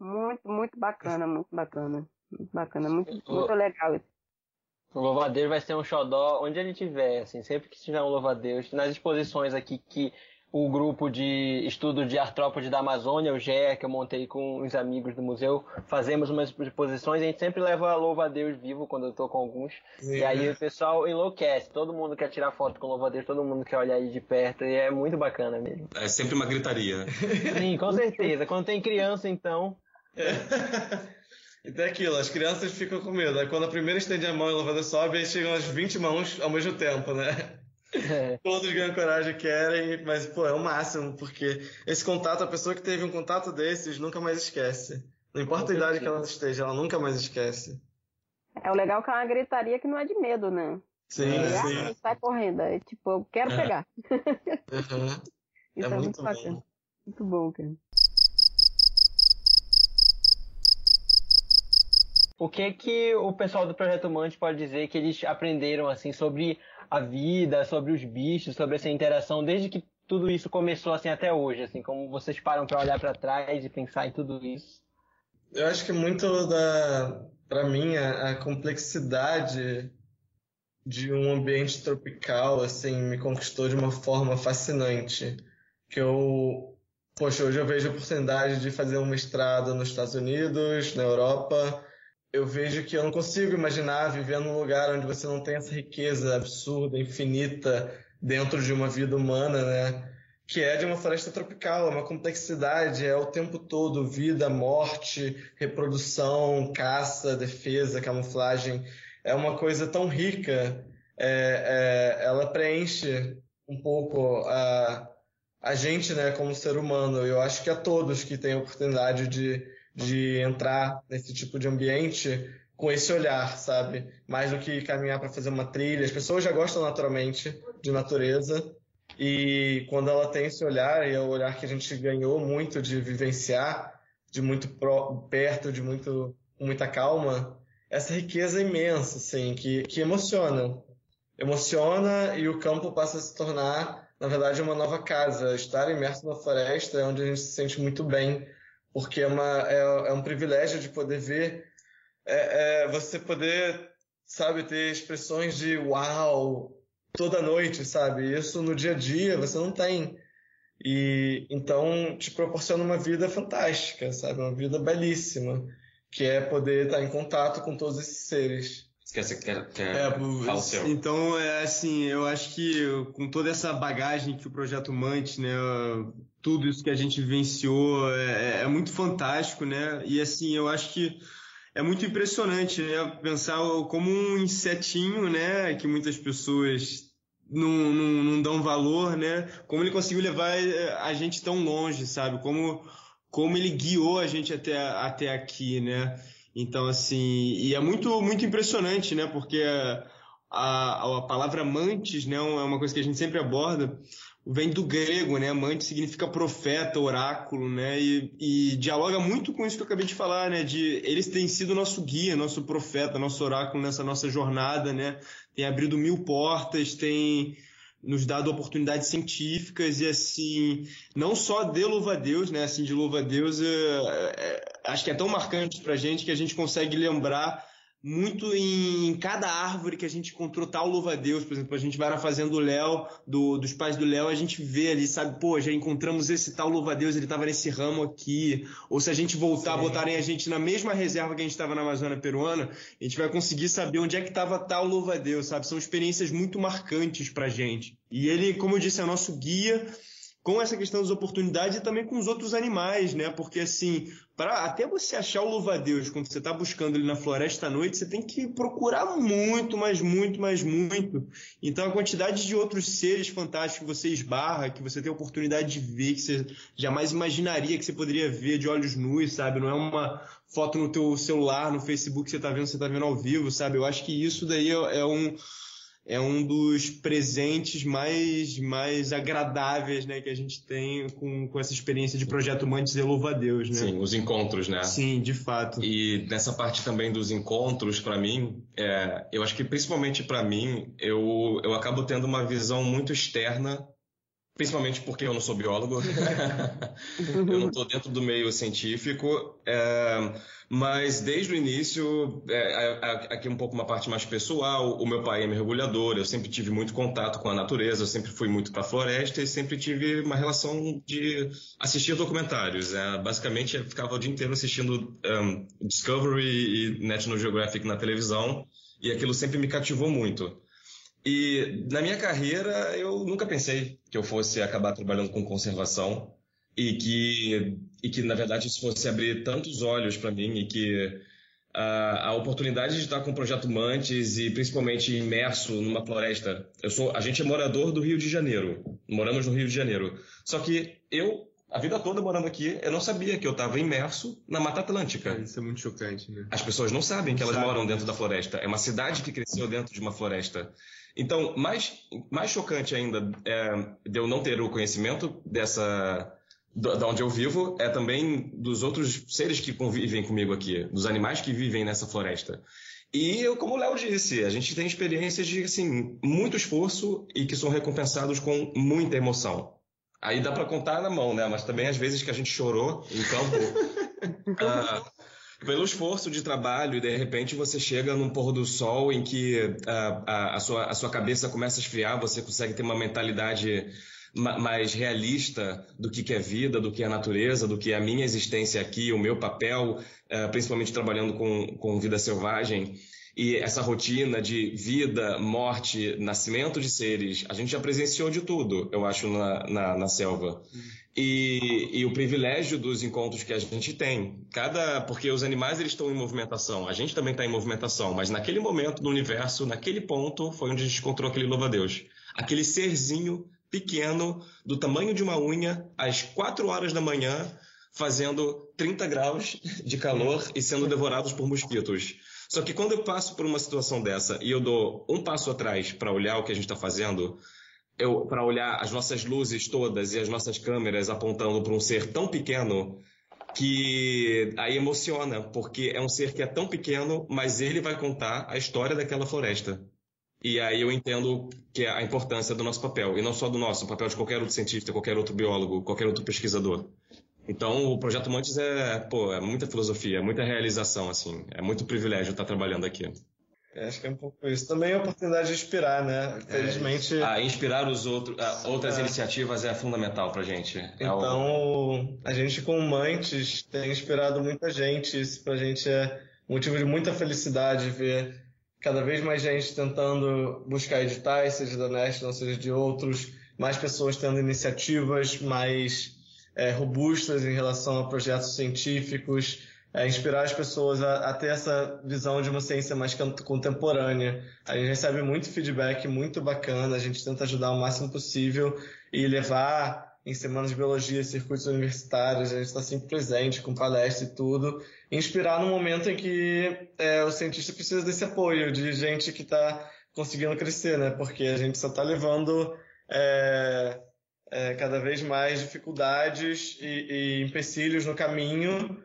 Speaker 3: Muito, muito bacana, muito bacana. Muito bacana, muito, muito legal isso.
Speaker 4: O louva-a-Deus vai ser um xodó onde ele tiver, assim, sempre que tiver um louva-a-Deus. Nas exposições aqui que o grupo de estudo de artrópode da Amazônia, o GER, que eu montei com os amigos do museu, fazemos umas exposições, a gente sempre leva louva-a-Deus vivo quando eu tô com alguns. Sim. E aí o pessoal enlouquece, todo mundo quer tirar foto com louva-a-Deus, todo mundo quer olhar ele de perto, e é muito bacana mesmo.
Speaker 7: É sempre uma gritaria.
Speaker 4: Sim, com certeza. Quando tem criança, então...
Speaker 5: É. [LAUGHS] Então é aquilo, as crianças ficam com medo. Aí quando a primeira estende a mão e o elevador sobe, aí chegam as 20 mãos ao mesmo tempo, né? É. [LAUGHS] Todos ganham coragem, querem, mas pô, é o máximo, porque esse contato, a pessoa que teve um contato desses nunca mais esquece. Não importa a idade que ela esteja, ela nunca mais esquece.
Speaker 3: É o legal que é uma gritaria que não é de medo, né?
Speaker 5: Sim,
Speaker 3: é,
Speaker 5: sim.
Speaker 3: Ah, sai correndo, é tipo, eu quero é. pegar.
Speaker 5: Uhum. [LAUGHS]
Speaker 3: Isso é, é muito, muito bacana. Muito bom, cara.
Speaker 4: O que que o pessoal do Projeto Mante pode dizer que eles aprenderam assim sobre a vida, sobre os bichos, sobre essa interação desde que tudo isso começou assim até hoje, assim, como vocês param para olhar para trás e pensar em tudo isso?
Speaker 5: Eu acho que muito da para mim a, a complexidade de um ambiente tropical assim me conquistou de uma forma fascinante que eu poxa hoje eu vejo a oportunidade de fazer um mestrado nos Estados Unidos na Europa eu vejo que eu não consigo imaginar viver num lugar onde você não tem essa riqueza absurda, infinita dentro de uma vida humana, né? Que é de uma floresta tropical, é uma complexidade, é o tempo todo vida, morte, reprodução, caça, defesa, camuflagem. É uma coisa tão rica, é, é, ela preenche um pouco a, a gente, né, como ser humano. Eu acho que a todos que têm a oportunidade de de entrar nesse tipo de ambiente com esse olhar, sabe? Mais do que caminhar para fazer uma trilha. As pessoas já gostam naturalmente de natureza e quando ela tem esse olhar, e é o olhar que a gente ganhou muito de vivenciar, de muito pro, perto, de muito muita calma, essa riqueza imensa, assim, que, que emociona. Emociona e o campo passa a se tornar, na verdade, uma nova casa. Estar imerso na floresta é onde a gente se sente muito bem porque é, uma, é, é um privilégio de poder ver, é, é, você poder, sabe, ter expressões de uau toda noite, sabe? Isso no dia a dia você não tem. E então te proporciona uma vida fantástica, sabe? Uma vida belíssima, que é poder estar em contato com todos esses seres.
Speaker 7: Esquece que quer,
Speaker 6: é, Então, é assim, eu acho que com toda essa bagagem que o Projeto Mante, né, tudo isso que a gente vivenciou, é, é, muito fantástico, né? E assim, eu acho que é muito impressionante, né, pensar como um insetinho, né, que muitas pessoas não, não, não dão valor, né? Como ele conseguiu levar é, a gente tão longe, sabe? Como, como ele guiou a gente até, até aqui, né? Então, assim, e é muito, muito impressionante, né? Porque a, a, a palavra mantis, né, é uma coisa que a gente sempre aborda. Vem do grego, né? Mante significa profeta, oráculo, né? E, e, dialoga muito com isso que eu acabei de falar, né? De eles têm sido nosso guia, nosso profeta, nosso oráculo nessa nossa jornada, né? Tem abrido mil portas, tem nos dado oportunidades científicas e assim, não só de louva a Deus, né? Assim, de louva a Deus, é, é, acho que é tão marcante pra gente que a gente consegue lembrar muito em cada árvore que a gente encontrou tal louva-a-Deus. Por exemplo, a gente vai na fazenda do Léo, do, dos pais do Léo, a gente vê ali, sabe, pô, já encontramos esse tal louva-a-Deus, ele estava nesse ramo aqui. Ou se a gente voltar, Sim. botarem a gente na mesma reserva que a gente estava na Amazônia Peruana, a gente vai conseguir saber onde é que estava tal louva-a-Deus, sabe? São experiências muito marcantes pra gente. E ele, como eu disse, é nosso guia com essa questão das oportunidades e também com os outros animais, né? Porque assim, para até você achar o louva-a-Deus quando você está buscando ele na floresta à noite, você tem que procurar muito, mas muito, mas muito. Então a quantidade de outros seres fantásticos que você esbarra, que você tem a oportunidade de ver, que você jamais imaginaria que você poderia ver de olhos nus, sabe? Não é uma foto no teu celular, no Facebook que você está vendo, você está vendo ao vivo, sabe? Eu acho que isso daí é, é um é um dos presentes mais, mais agradáveis né, que a gente tem com, com essa experiência de Projeto Mantes e Louva a Deus. Né?
Speaker 7: Sim, os encontros, né?
Speaker 6: Sim, de fato.
Speaker 7: E nessa parte também dos encontros, para mim, é, eu acho que principalmente para mim, eu, eu acabo tendo uma visão muito externa principalmente porque eu não sou biólogo, [LAUGHS] eu não estou dentro do meio científico, é, mas desde o início, é, aqui um pouco uma parte mais pessoal, o meu pai é mergulhador, eu sempre tive muito contato com a natureza, eu sempre fui muito para a floresta e sempre tive uma relação de assistir documentários. É, basicamente, eu ficava o dia inteiro assistindo um, Discovery e National Geographic na televisão e aquilo sempre me cativou muito. E na minha carreira, eu nunca pensei que eu fosse acabar trabalhando com conservação e que, e que na verdade, isso fosse abrir tantos olhos para mim e que a, a, oportunidade de estar com o projeto Mantes e principalmente imerso numa floresta. Eu sou, a gente é morador do Rio de Janeiro, moramos no Rio de Janeiro. Só que eu, a vida toda morando aqui, eu não sabia que eu estava imerso na Mata Atlântica.
Speaker 6: Isso é muito chocante, né?
Speaker 7: As pessoas não sabem que elas Sabe. moram dentro da floresta. É uma cidade que cresceu dentro de uma floresta. Então, mais, mais chocante ainda é, de eu não ter o conhecimento dessa da onde eu vivo é também dos outros seres que convivem comigo aqui, dos animais que vivem nessa floresta. E eu, como o Léo disse, a gente tem experiências de assim, muito esforço e que são recompensados com muita emoção. Aí dá para contar na mão, né? Mas também às vezes que a gente chorou em campo. uh, [LAUGHS] pelo esforço de trabalho e de repente você chega num pôr do sol em que a, a, a, sua, a sua cabeça começa a esfriar, você consegue ter uma mentalidade mais realista do que é vida, do que é natureza, do que é a minha existência aqui, o meu papel, uh, principalmente trabalhando com, com vida selvagem e essa rotina de vida, morte, nascimento de seres, a gente já presenciou de tudo, eu acho, na, na, na selva. E, e, o privilégio dos encontros que a gente tem. Cada, porque os animais eles estão em movimentação, a gente também está em movimentação, mas naquele momento do universo, naquele ponto, foi onde a gente encontrou aquele louva-a-Deus. Aquele serzinho pequeno, do tamanho de uma unha, às 4 horas da manhã, fazendo 30 graus de calor e sendo devorados por mosquitos. Só que quando eu passo por uma situação dessa e eu dou um passo atrás para olhar o que a gente está fazendo, para olhar as nossas luzes todas e as nossas câmeras apontando para um ser tão pequeno que aí emociona, porque é um ser que é tão pequeno, mas ele vai contar a história daquela floresta. E aí eu entendo que é a importância do nosso papel, e não só do nosso, o papel de qualquer outro cientista, qualquer outro biólogo, qualquer outro pesquisador. Então, o Projeto Montes é, pô, é muita filosofia, é muita realização, assim. É muito privilégio estar trabalhando aqui.
Speaker 6: É, acho que é um pouco isso. Também é a oportunidade de inspirar, né? Felizmente. É,
Speaker 7: ah, inspirar os outros, outras é. iniciativas é fundamental pra gente. É
Speaker 6: então, o... a gente com Mantes tem inspirado muita gente. Isso pra gente é motivo de muita felicidade ver cada vez mais gente tentando buscar editais, seja da National, seja de outros, mais pessoas tendo iniciativas mais é, robustas em relação a projetos científicos, é, inspirar as pessoas a, a, ter essa visão de uma ciência mais contemporânea. A gente recebe muito feedback muito bacana, a gente tenta ajudar o máximo possível e levar em semanas de biologia, circuitos universitários, a gente está sempre presente com palestra e tudo, inspirar no momento em que é, o cientista precisa desse apoio, de gente que está conseguindo crescer, né? Porque a gente só está levando é,
Speaker 5: é, cada vez mais dificuldades e, e empecilhos no caminho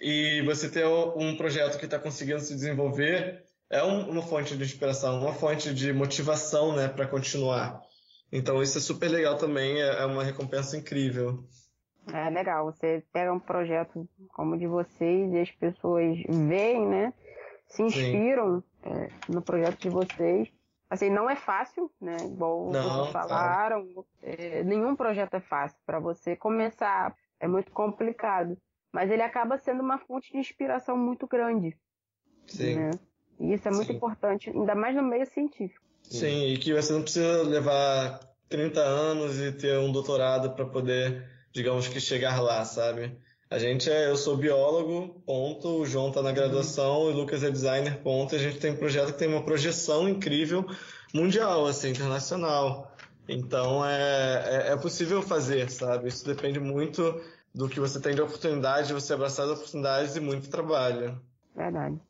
Speaker 5: e você ter um projeto que está conseguindo se desenvolver é um, uma fonte de inspiração, uma fonte de motivação, né, para continuar. Então isso é super legal também, é, é uma recompensa incrível.
Speaker 3: É legal, você pega um projeto como o de vocês e as pessoas veem, né, se inspiram é, no projeto de vocês. Assim, não é fácil, né? Igual não, vocês falaram, é, nenhum projeto é fácil. Para você começar, é muito complicado. Mas ele acaba sendo uma fonte de inspiração muito grande. Sim. Né? E isso é muito Sim. importante, ainda mais no meio científico.
Speaker 5: Sim, e que você não precisa levar 30 anos e ter um doutorado para poder, digamos que, chegar lá, sabe? A gente é, eu sou biólogo, ponto, o João está na graduação uhum. e o Lucas é designer, ponto. E a gente tem um projeto que tem uma projeção incrível mundial, assim, internacional. Então é, é, é possível fazer, sabe? Isso depende muito do que você tem de oportunidade, você abraçar as oportunidades e muito trabalho.
Speaker 3: Verdade.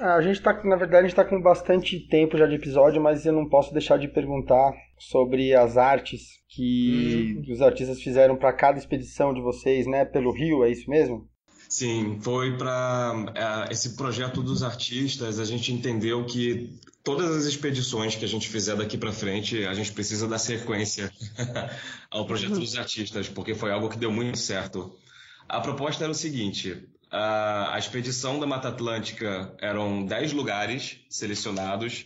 Speaker 2: Ah, a gente tá, na verdade, a gente tá com bastante tempo já de episódio, mas eu não posso deixar de perguntar sobre as artes que uhum. os artistas fizeram para cada expedição de vocês, né? Pelo Rio, é isso mesmo?
Speaker 7: Sim, foi para é, esse projeto dos artistas. A gente entendeu que todas as expedições que a gente fizer daqui para frente, a gente precisa dar sequência [LAUGHS] ao projeto uhum. dos artistas, porque foi algo que deu muito certo. A proposta era o seguinte: a, a expedição da Mata Atlântica eram 10 lugares selecionados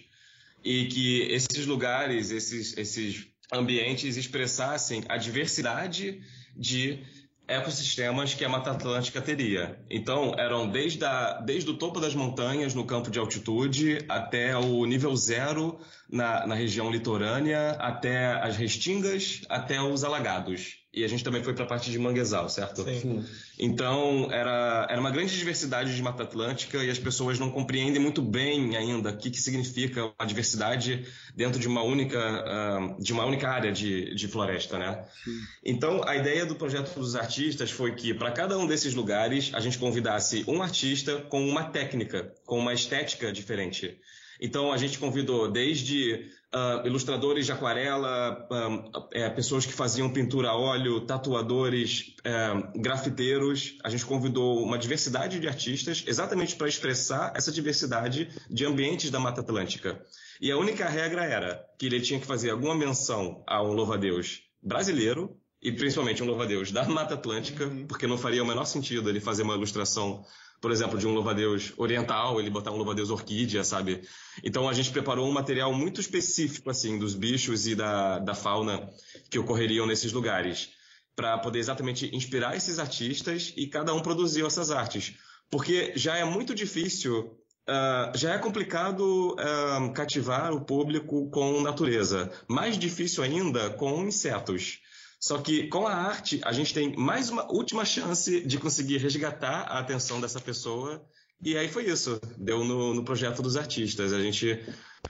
Speaker 7: e que esses lugares, esses, esses ambientes expressassem a diversidade de ecossistemas que a Mata Atlântica teria. Então, eram desde, a, desde o topo das montanhas, no campo de altitude, até o nível zero na, na região litorânea, até as restingas, até os alagados e a gente também foi para a parte de manguezal, certo?
Speaker 5: Sim.
Speaker 7: Então, era, era uma grande diversidade de Mata Atlântica e as pessoas não compreendem muito bem ainda o que, que significa a diversidade dentro de uma única, uh, de uma única área de, de floresta, né? Sim. Então, a ideia do projeto dos artistas foi que, para cada um desses lugares, a gente convidasse um artista com uma técnica, com uma estética diferente. Então, a gente convidou desde uh, ilustradores de aquarela, uh, é, pessoas que faziam pintura a óleo, tatuadores, uh, grafiteiros. A gente convidou uma diversidade de artistas exatamente para expressar essa diversidade de ambientes da Mata Atlântica. E a única regra era que ele tinha que fazer alguma menção a um louva-a-Deus brasileiro, e principalmente um louva-a-Deus da Mata Atlântica, uhum. porque não faria o menor sentido ele fazer uma ilustração por exemplo, de um louva-a-Deus oriental, ele botar um louva-a-Deus orquídea, sabe? Então a gente preparou um material muito específico, assim, dos bichos e da, da fauna que ocorreriam nesses lugares, para poder exatamente inspirar esses artistas e cada um produziu essas artes. Porque já é muito difícil Uh, já é complicado uh, cativar o público com natureza. Mais difícil ainda com insetos. Só que com a arte, a gente tem mais uma última chance de conseguir resgatar a atenção dessa pessoa. E aí foi isso. Deu no, no projeto dos artistas. A gente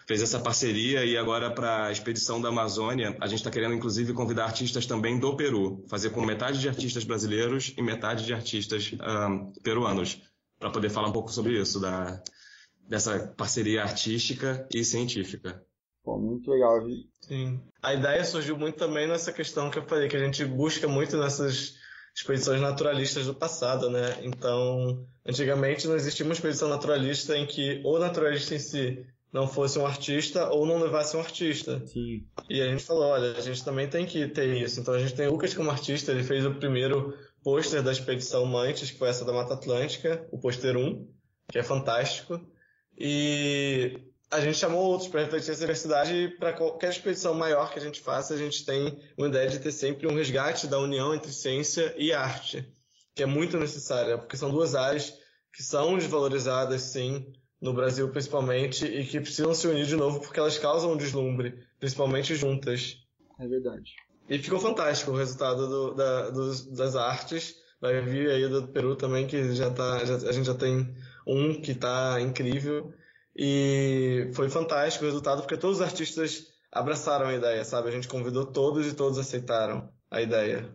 Speaker 7: fez essa parceria e agora para a expedição da Amazônia, a gente está querendo inclusive convidar artistas também do Peru, fazer com metade de artistas brasileiros e metade de artistas um, peruanos, para poder falar um pouco sobre isso, da, dessa parceria artística e científica.
Speaker 2: Pô, muito legal.
Speaker 5: Sim. A ideia surgiu muito também nessa questão que eu falei, que a gente busca muito nessas expedições naturalistas do passado, né? Então, antigamente não existia uma expedição naturalista em que o naturalista em si não fosse um artista ou não levasse um artista.
Speaker 2: Sim.
Speaker 5: E a gente falou, olha, a gente também tem que ter isso. Então a gente tem o Lucas como artista, ele fez o primeiro pôster da expedição Mantes, que foi essa da Mata Atlântica, o pôster 1, que é fantástico. E a gente chamou outros para refletir essa diversidade e para qualquer expedição maior que a gente faça, a gente tem uma ideia de ter sempre um resgate da união entre ciência e arte, que é muito necessária, porque são duas áreas que são desvalorizadas, sim, no Brasil principalmente, e que precisam se unir de novo porque elas causam um deslumbre, principalmente juntas.
Speaker 2: É verdade.
Speaker 5: E ficou fantástico o resultado do, da, dos, das artes. Vai vir aí do Peru também, que já tá, já, a gente já tem um que está incrível. E foi fantástico o resultado, porque todos os artistas abraçaram a ideia, sabe? A gente convidou todos e todos aceitaram a ideia.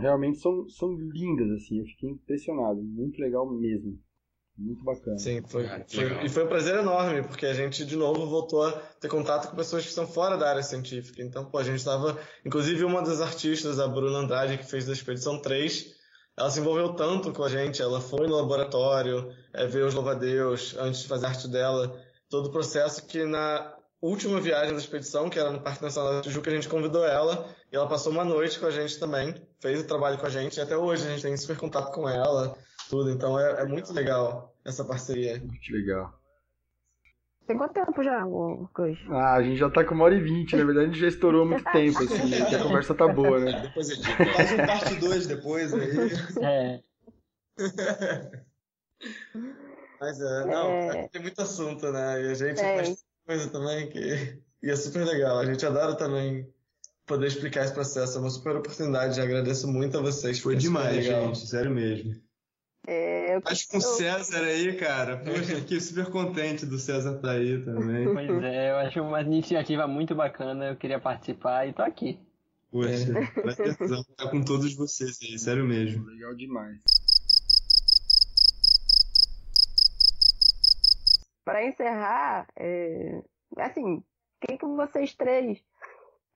Speaker 2: Realmente são, são lindas, assim. Eu fiquei impressionado. Muito legal mesmo. Muito bacana.
Speaker 5: Sim, foi,
Speaker 7: Ah,
Speaker 5: foi- e foi um prazer enorme, porque a gente de novo voltou a ter contato com pessoas que são fora da área científica. Então, pô, a gente estava, inclusive uma das artistas, a Bruna Andrade, que fez da Expedição 3, ela se envolveu tanto com a gente, ela foi no laboratório, é, ver os louvadeus antes de fazer a arte dela, todo o processo que na última viagem da expedição, que era no Parque Nacional da Tijuca, a gente convidou ela e ela passou uma noite com a gente também, fez o trabalho com a gente e até hoje a gente tem super contato com ela, tudo. Então é, é muito legal essa parceria.
Speaker 2: Muito legal.
Speaker 3: Tem quanto tempo já, o?
Speaker 2: Ah, a gente já tá com uma hora e vinte, na verdade a gente já estourou muito [LAUGHS] tempo, assim, que a conversa tá boa, né?
Speaker 7: Depois edita.
Speaker 5: Faz um parte 2 depois aí.
Speaker 4: É,
Speaker 5: Mas é, não,
Speaker 3: É.
Speaker 5: tem muito assunto, né? E a gente
Speaker 3: É.
Speaker 5: faz coisa também que e é super legal. A gente adora também poder explicar esse processo. É uma super oportunidade. Agradeço muito a vocês.
Speaker 6: Foi demais, gente. Sério mesmo.
Speaker 3: É, eu,
Speaker 6: Acho que com o César aí, cara. Poxa, [LAUGHS] fiquei super contente do César tá aí também.
Speaker 4: pois é, eu acho uma iniciativa muito bacana, eu queria participar e tô aqui.
Speaker 6: Poxa, prazerzão estar com todos vocês aí, sério mesmo.
Speaker 2: Legal demais.
Speaker 3: Para encerrar, é, assim, o que, que vocês três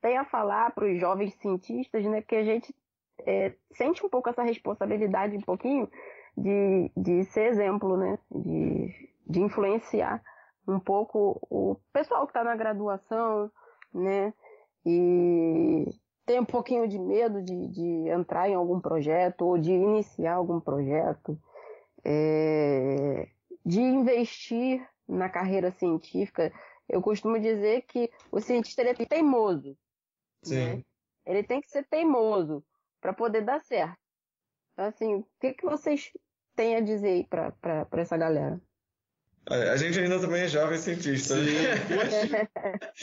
Speaker 3: têm a falar para os jovens cientistas, né? Que a gente é, sente um pouco essa responsabilidade, um pouquinho, de, de ser exemplo, né? De, de influenciar um pouco o pessoal que está na graduação, né? E tem um pouquinho de medo de, de entrar em algum projeto ou de iniciar algum projeto, é, de investir na carreira científica. Eu costumo dizer que o cientista ele é teimoso.
Speaker 5: Sim.
Speaker 3: né? Ele tem que ser teimoso para poder dar certo. Então, assim, o que, que vocês têm a dizer aí para essa galera?
Speaker 5: A gente ainda também é jovem cientista. né? [LAUGHS]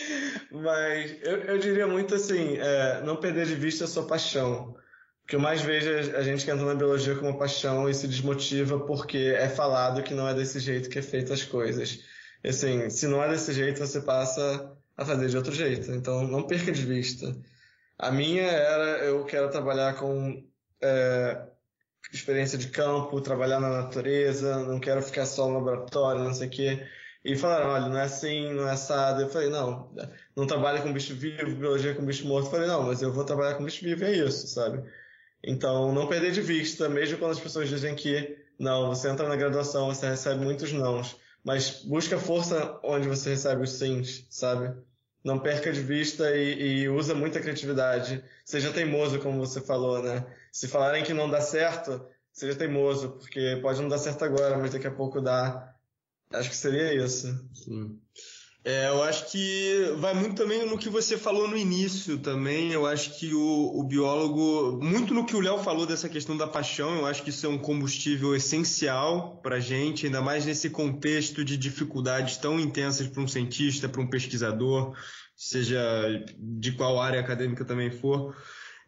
Speaker 5: [LAUGHS] Mas eu, eu diria muito assim, é, não perder de vista a sua paixão. O que eu mais vejo é a gente que entra na biologia como paixão e se desmotiva porque é falado que não é desse jeito que é feito as coisas. E, assim, se não é desse jeito, você passa a fazer de outro jeito. Então, não perca de vista. A minha era, eu quero trabalhar com é, experiência de campo, trabalhar na natureza, não quero ficar só no laboratório, não sei o quê. E falaram, olha, não é assim, não é assado. Eu falei, não, não trabalha com bicho vivo, biologia com bicho morto. Eu falei, não, mas eu vou trabalhar com bicho vivo, é isso, sabe? Então, não perder de vista, mesmo quando as pessoas dizem que, não, você entra na graduação, você recebe muitos nãos, mas busca força onde você recebe os sims, sabe? Não perca de vista e, e usa muita criatividade. Seja teimoso, como você falou, né? Se falarem que não dá certo, seja teimoso, porque pode não dar certo agora, mas daqui a pouco dá. Acho que seria isso.
Speaker 6: Sim. É, eu acho que vai muito também no que você falou no início também. Eu acho que o, o biólogo, muito no que o Léo falou dessa questão da paixão, eu acho que isso é um combustível essencial para a gente, ainda mais nesse contexto de dificuldades tão intensas para um cientista, para um pesquisador, seja de qual área acadêmica também for.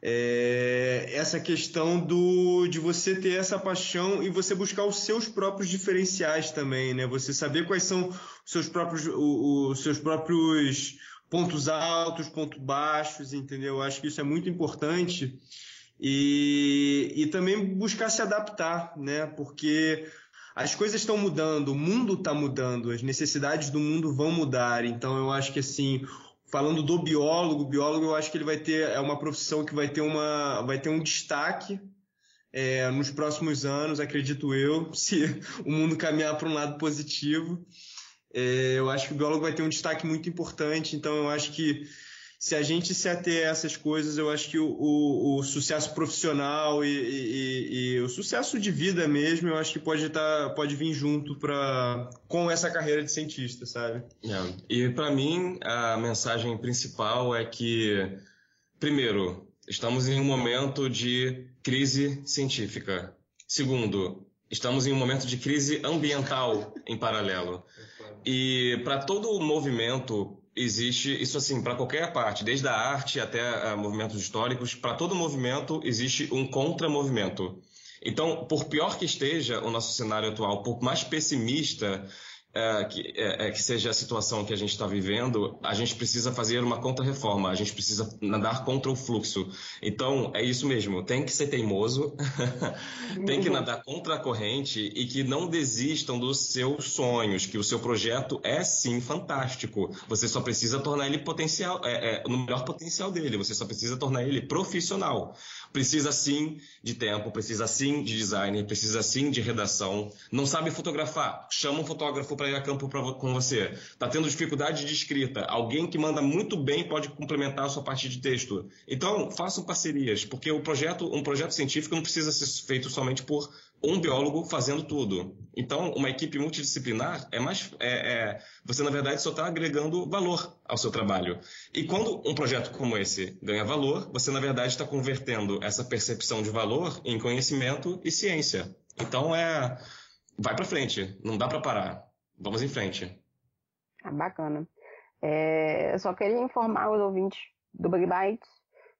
Speaker 6: É, essa questão do, de você ter essa paixão e você buscar os seus próprios diferenciais também, né? Você saber quais são os seus próprios, os seus próprios pontos altos, pontos baixos, entendeu? Eu acho que isso é muito importante. E, e também buscar se adaptar, né? Porque as coisas estão mudando, o mundo está mudando, as necessidades do mundo vão mudar. Então eu acho que assim, falando do biólogo, o biólogo eu acho que ele vai ter é uma profissão que vai ter uma vai ter um destaque é, nos próximos anos, acredito eu, [LAUGHS] se o mundo caminhar para um lado positivo. É, eu acho que o biólogo vai ter um destaque muito importante, então eu acho que se a gente se ater a essas coisas, eu acho que o, o, o sucesso profissional e, e- e o sucesso de vida mesmo, eu acho que pode, tá, pode vir junto pra, com essa carreira de cientista, sabe?
Speaker 7: É. E para mim, a mensagem principal é que, primeiro, estamos em um momento de crise científica. Segundo, estamos em um momento de crise ambiental em paralelo. E para todo movimento existe isso assim para qualquer parte, desde a arte até a movimentos históricos, para todo movimento existe um contramovimento. Então, por pior que esteja o nosso cenário atual, por mais pessimista é, que, é, é, que seja a situação que a gente está vivendo, a gente precisa fazer uma contra-reforma, a gente precisa nadar contra o fluxo. Então, é isso mesmo, tem que ser teimoso, [LAUGHS] tem que nadar contra a corrente e que não desistam dos seus sonhos, que o seu projeto é sim fantástico. Você só precisa tornar ele potencial, é, é, no melhor potencial dele, você só precisa tornar ele profissional. Precisa sim de tempo, precisa sim de design, precisa sim de redação. Não sabe fotografar? Chama um fotógrafo para ir a campo pra, com você. Está tendo dificuldade de escrita? Alguém que manda muito bem pode complementar a sua parte de texto. Então, façam parcerias, porque o projeto, um projeto científico não precisa ser feito somente por um biólogo fazendo tudo. Então, uma equipe multidisciplinar é mais. É, é, você, na verdade, só está agregando valor ao seu trabalho. E quando um projeto como esse ganha valor, você, na verdade, está convertendo essa percepção de valor em conhecimento e ciência. Então, é. Vai para frente, não dá para parar. Vamos em frente.
Speaker 3: Ah, bacana. É, eu só queria informar os ouvintes do Bug Bites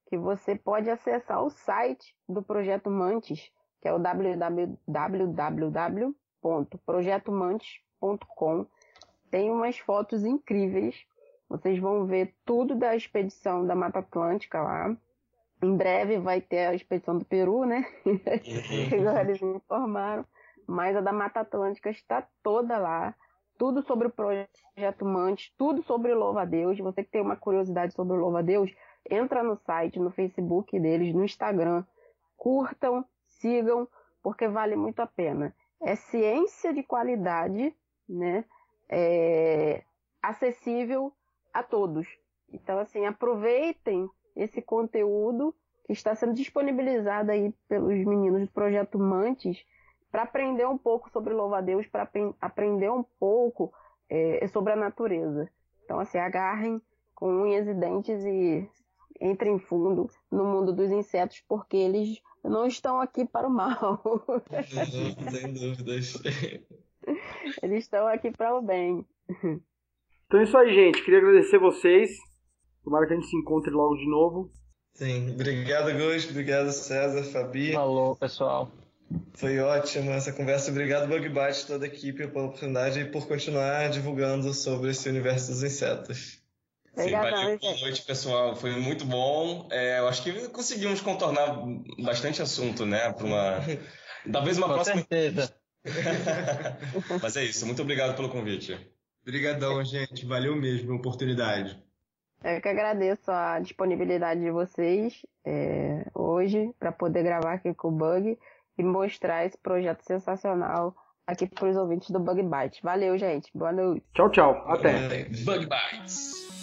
Speaker 3: que você pode acessar o site do Projeto Mantis que é o www.projetomantes.com. Tem umas fotos incríveis. Vocês vão ver tudo da expedição da Mata Atlântica lá. Em breve vai ter a expedição do Peru, né? [LAUGHS] Agora eles me informaram. Mas a da Mata Atlântica está toda lá. Tudo sobre o projeto Mantes, tudo sobre o Louva a Deus. Você que tem uma curiosidade sobre o Louva a Deus, entra no site, no Facebook deles, no Instagram. Curtam, sigam, porque vale muito a pena. É ciência de qualidade, né? É acessível a todos. Então, assim, aproveitem esse conteúdo que está sendo disponibilizado aí pelos meninos do Projeto Mantes para aprender um pouco sobre louva-a-Deus, para aprender um pouco é, sobre a natureza. Então, assim, agarrem com unhas e dentes e entrem fundo no mundo dos insetos, porque eles não estão aqui para o mal.
Speaker 5: Sem dúvidas.
Speaker 3: Eles estão aqui para o bem.
Speaker 2: Então é isso aí, gente. Queria agradecer vocês. Tomara que a gente se encontre logo de novo.
Speaker 5: Sim, obrigado, Gus. Obrigado, César, Fabi.
Speaker 4: Falou, pessoal.
Speaker 5: Foi ótima essa conversa. Obrigado, Bugbite, toda a equipe, pela oportunidade e por continuar divulgando sobre esse universo dos insetos.
Speaker 7: Sim, valeu. Boa noite, pessoal. Foi muito bom. É, eu acho que conseguimos contornar bastante assunto, né? Para uma. Talvez uma
Speaker 4: Com
Speaker 7: próxima.
Speaker 4: certeza. [LAUGHS]
Speaker 7: Mas é isso. Muito obrigado pelo convite.
Speaker 6: Obrigadão, gente. Valeu mesmo a oportunidade.
Speaker 3: Eu que agradeço a disponibilidade de vocês é, hoje para poder gravar aqui com o Bug e mostrar esse projeto sensacional aqui para os ouvintes do Bug Byte. Valeu, gente. Boa noite.
Speaker 2: Tchau, tchau. Até.
Speaker 7: Bug Bites.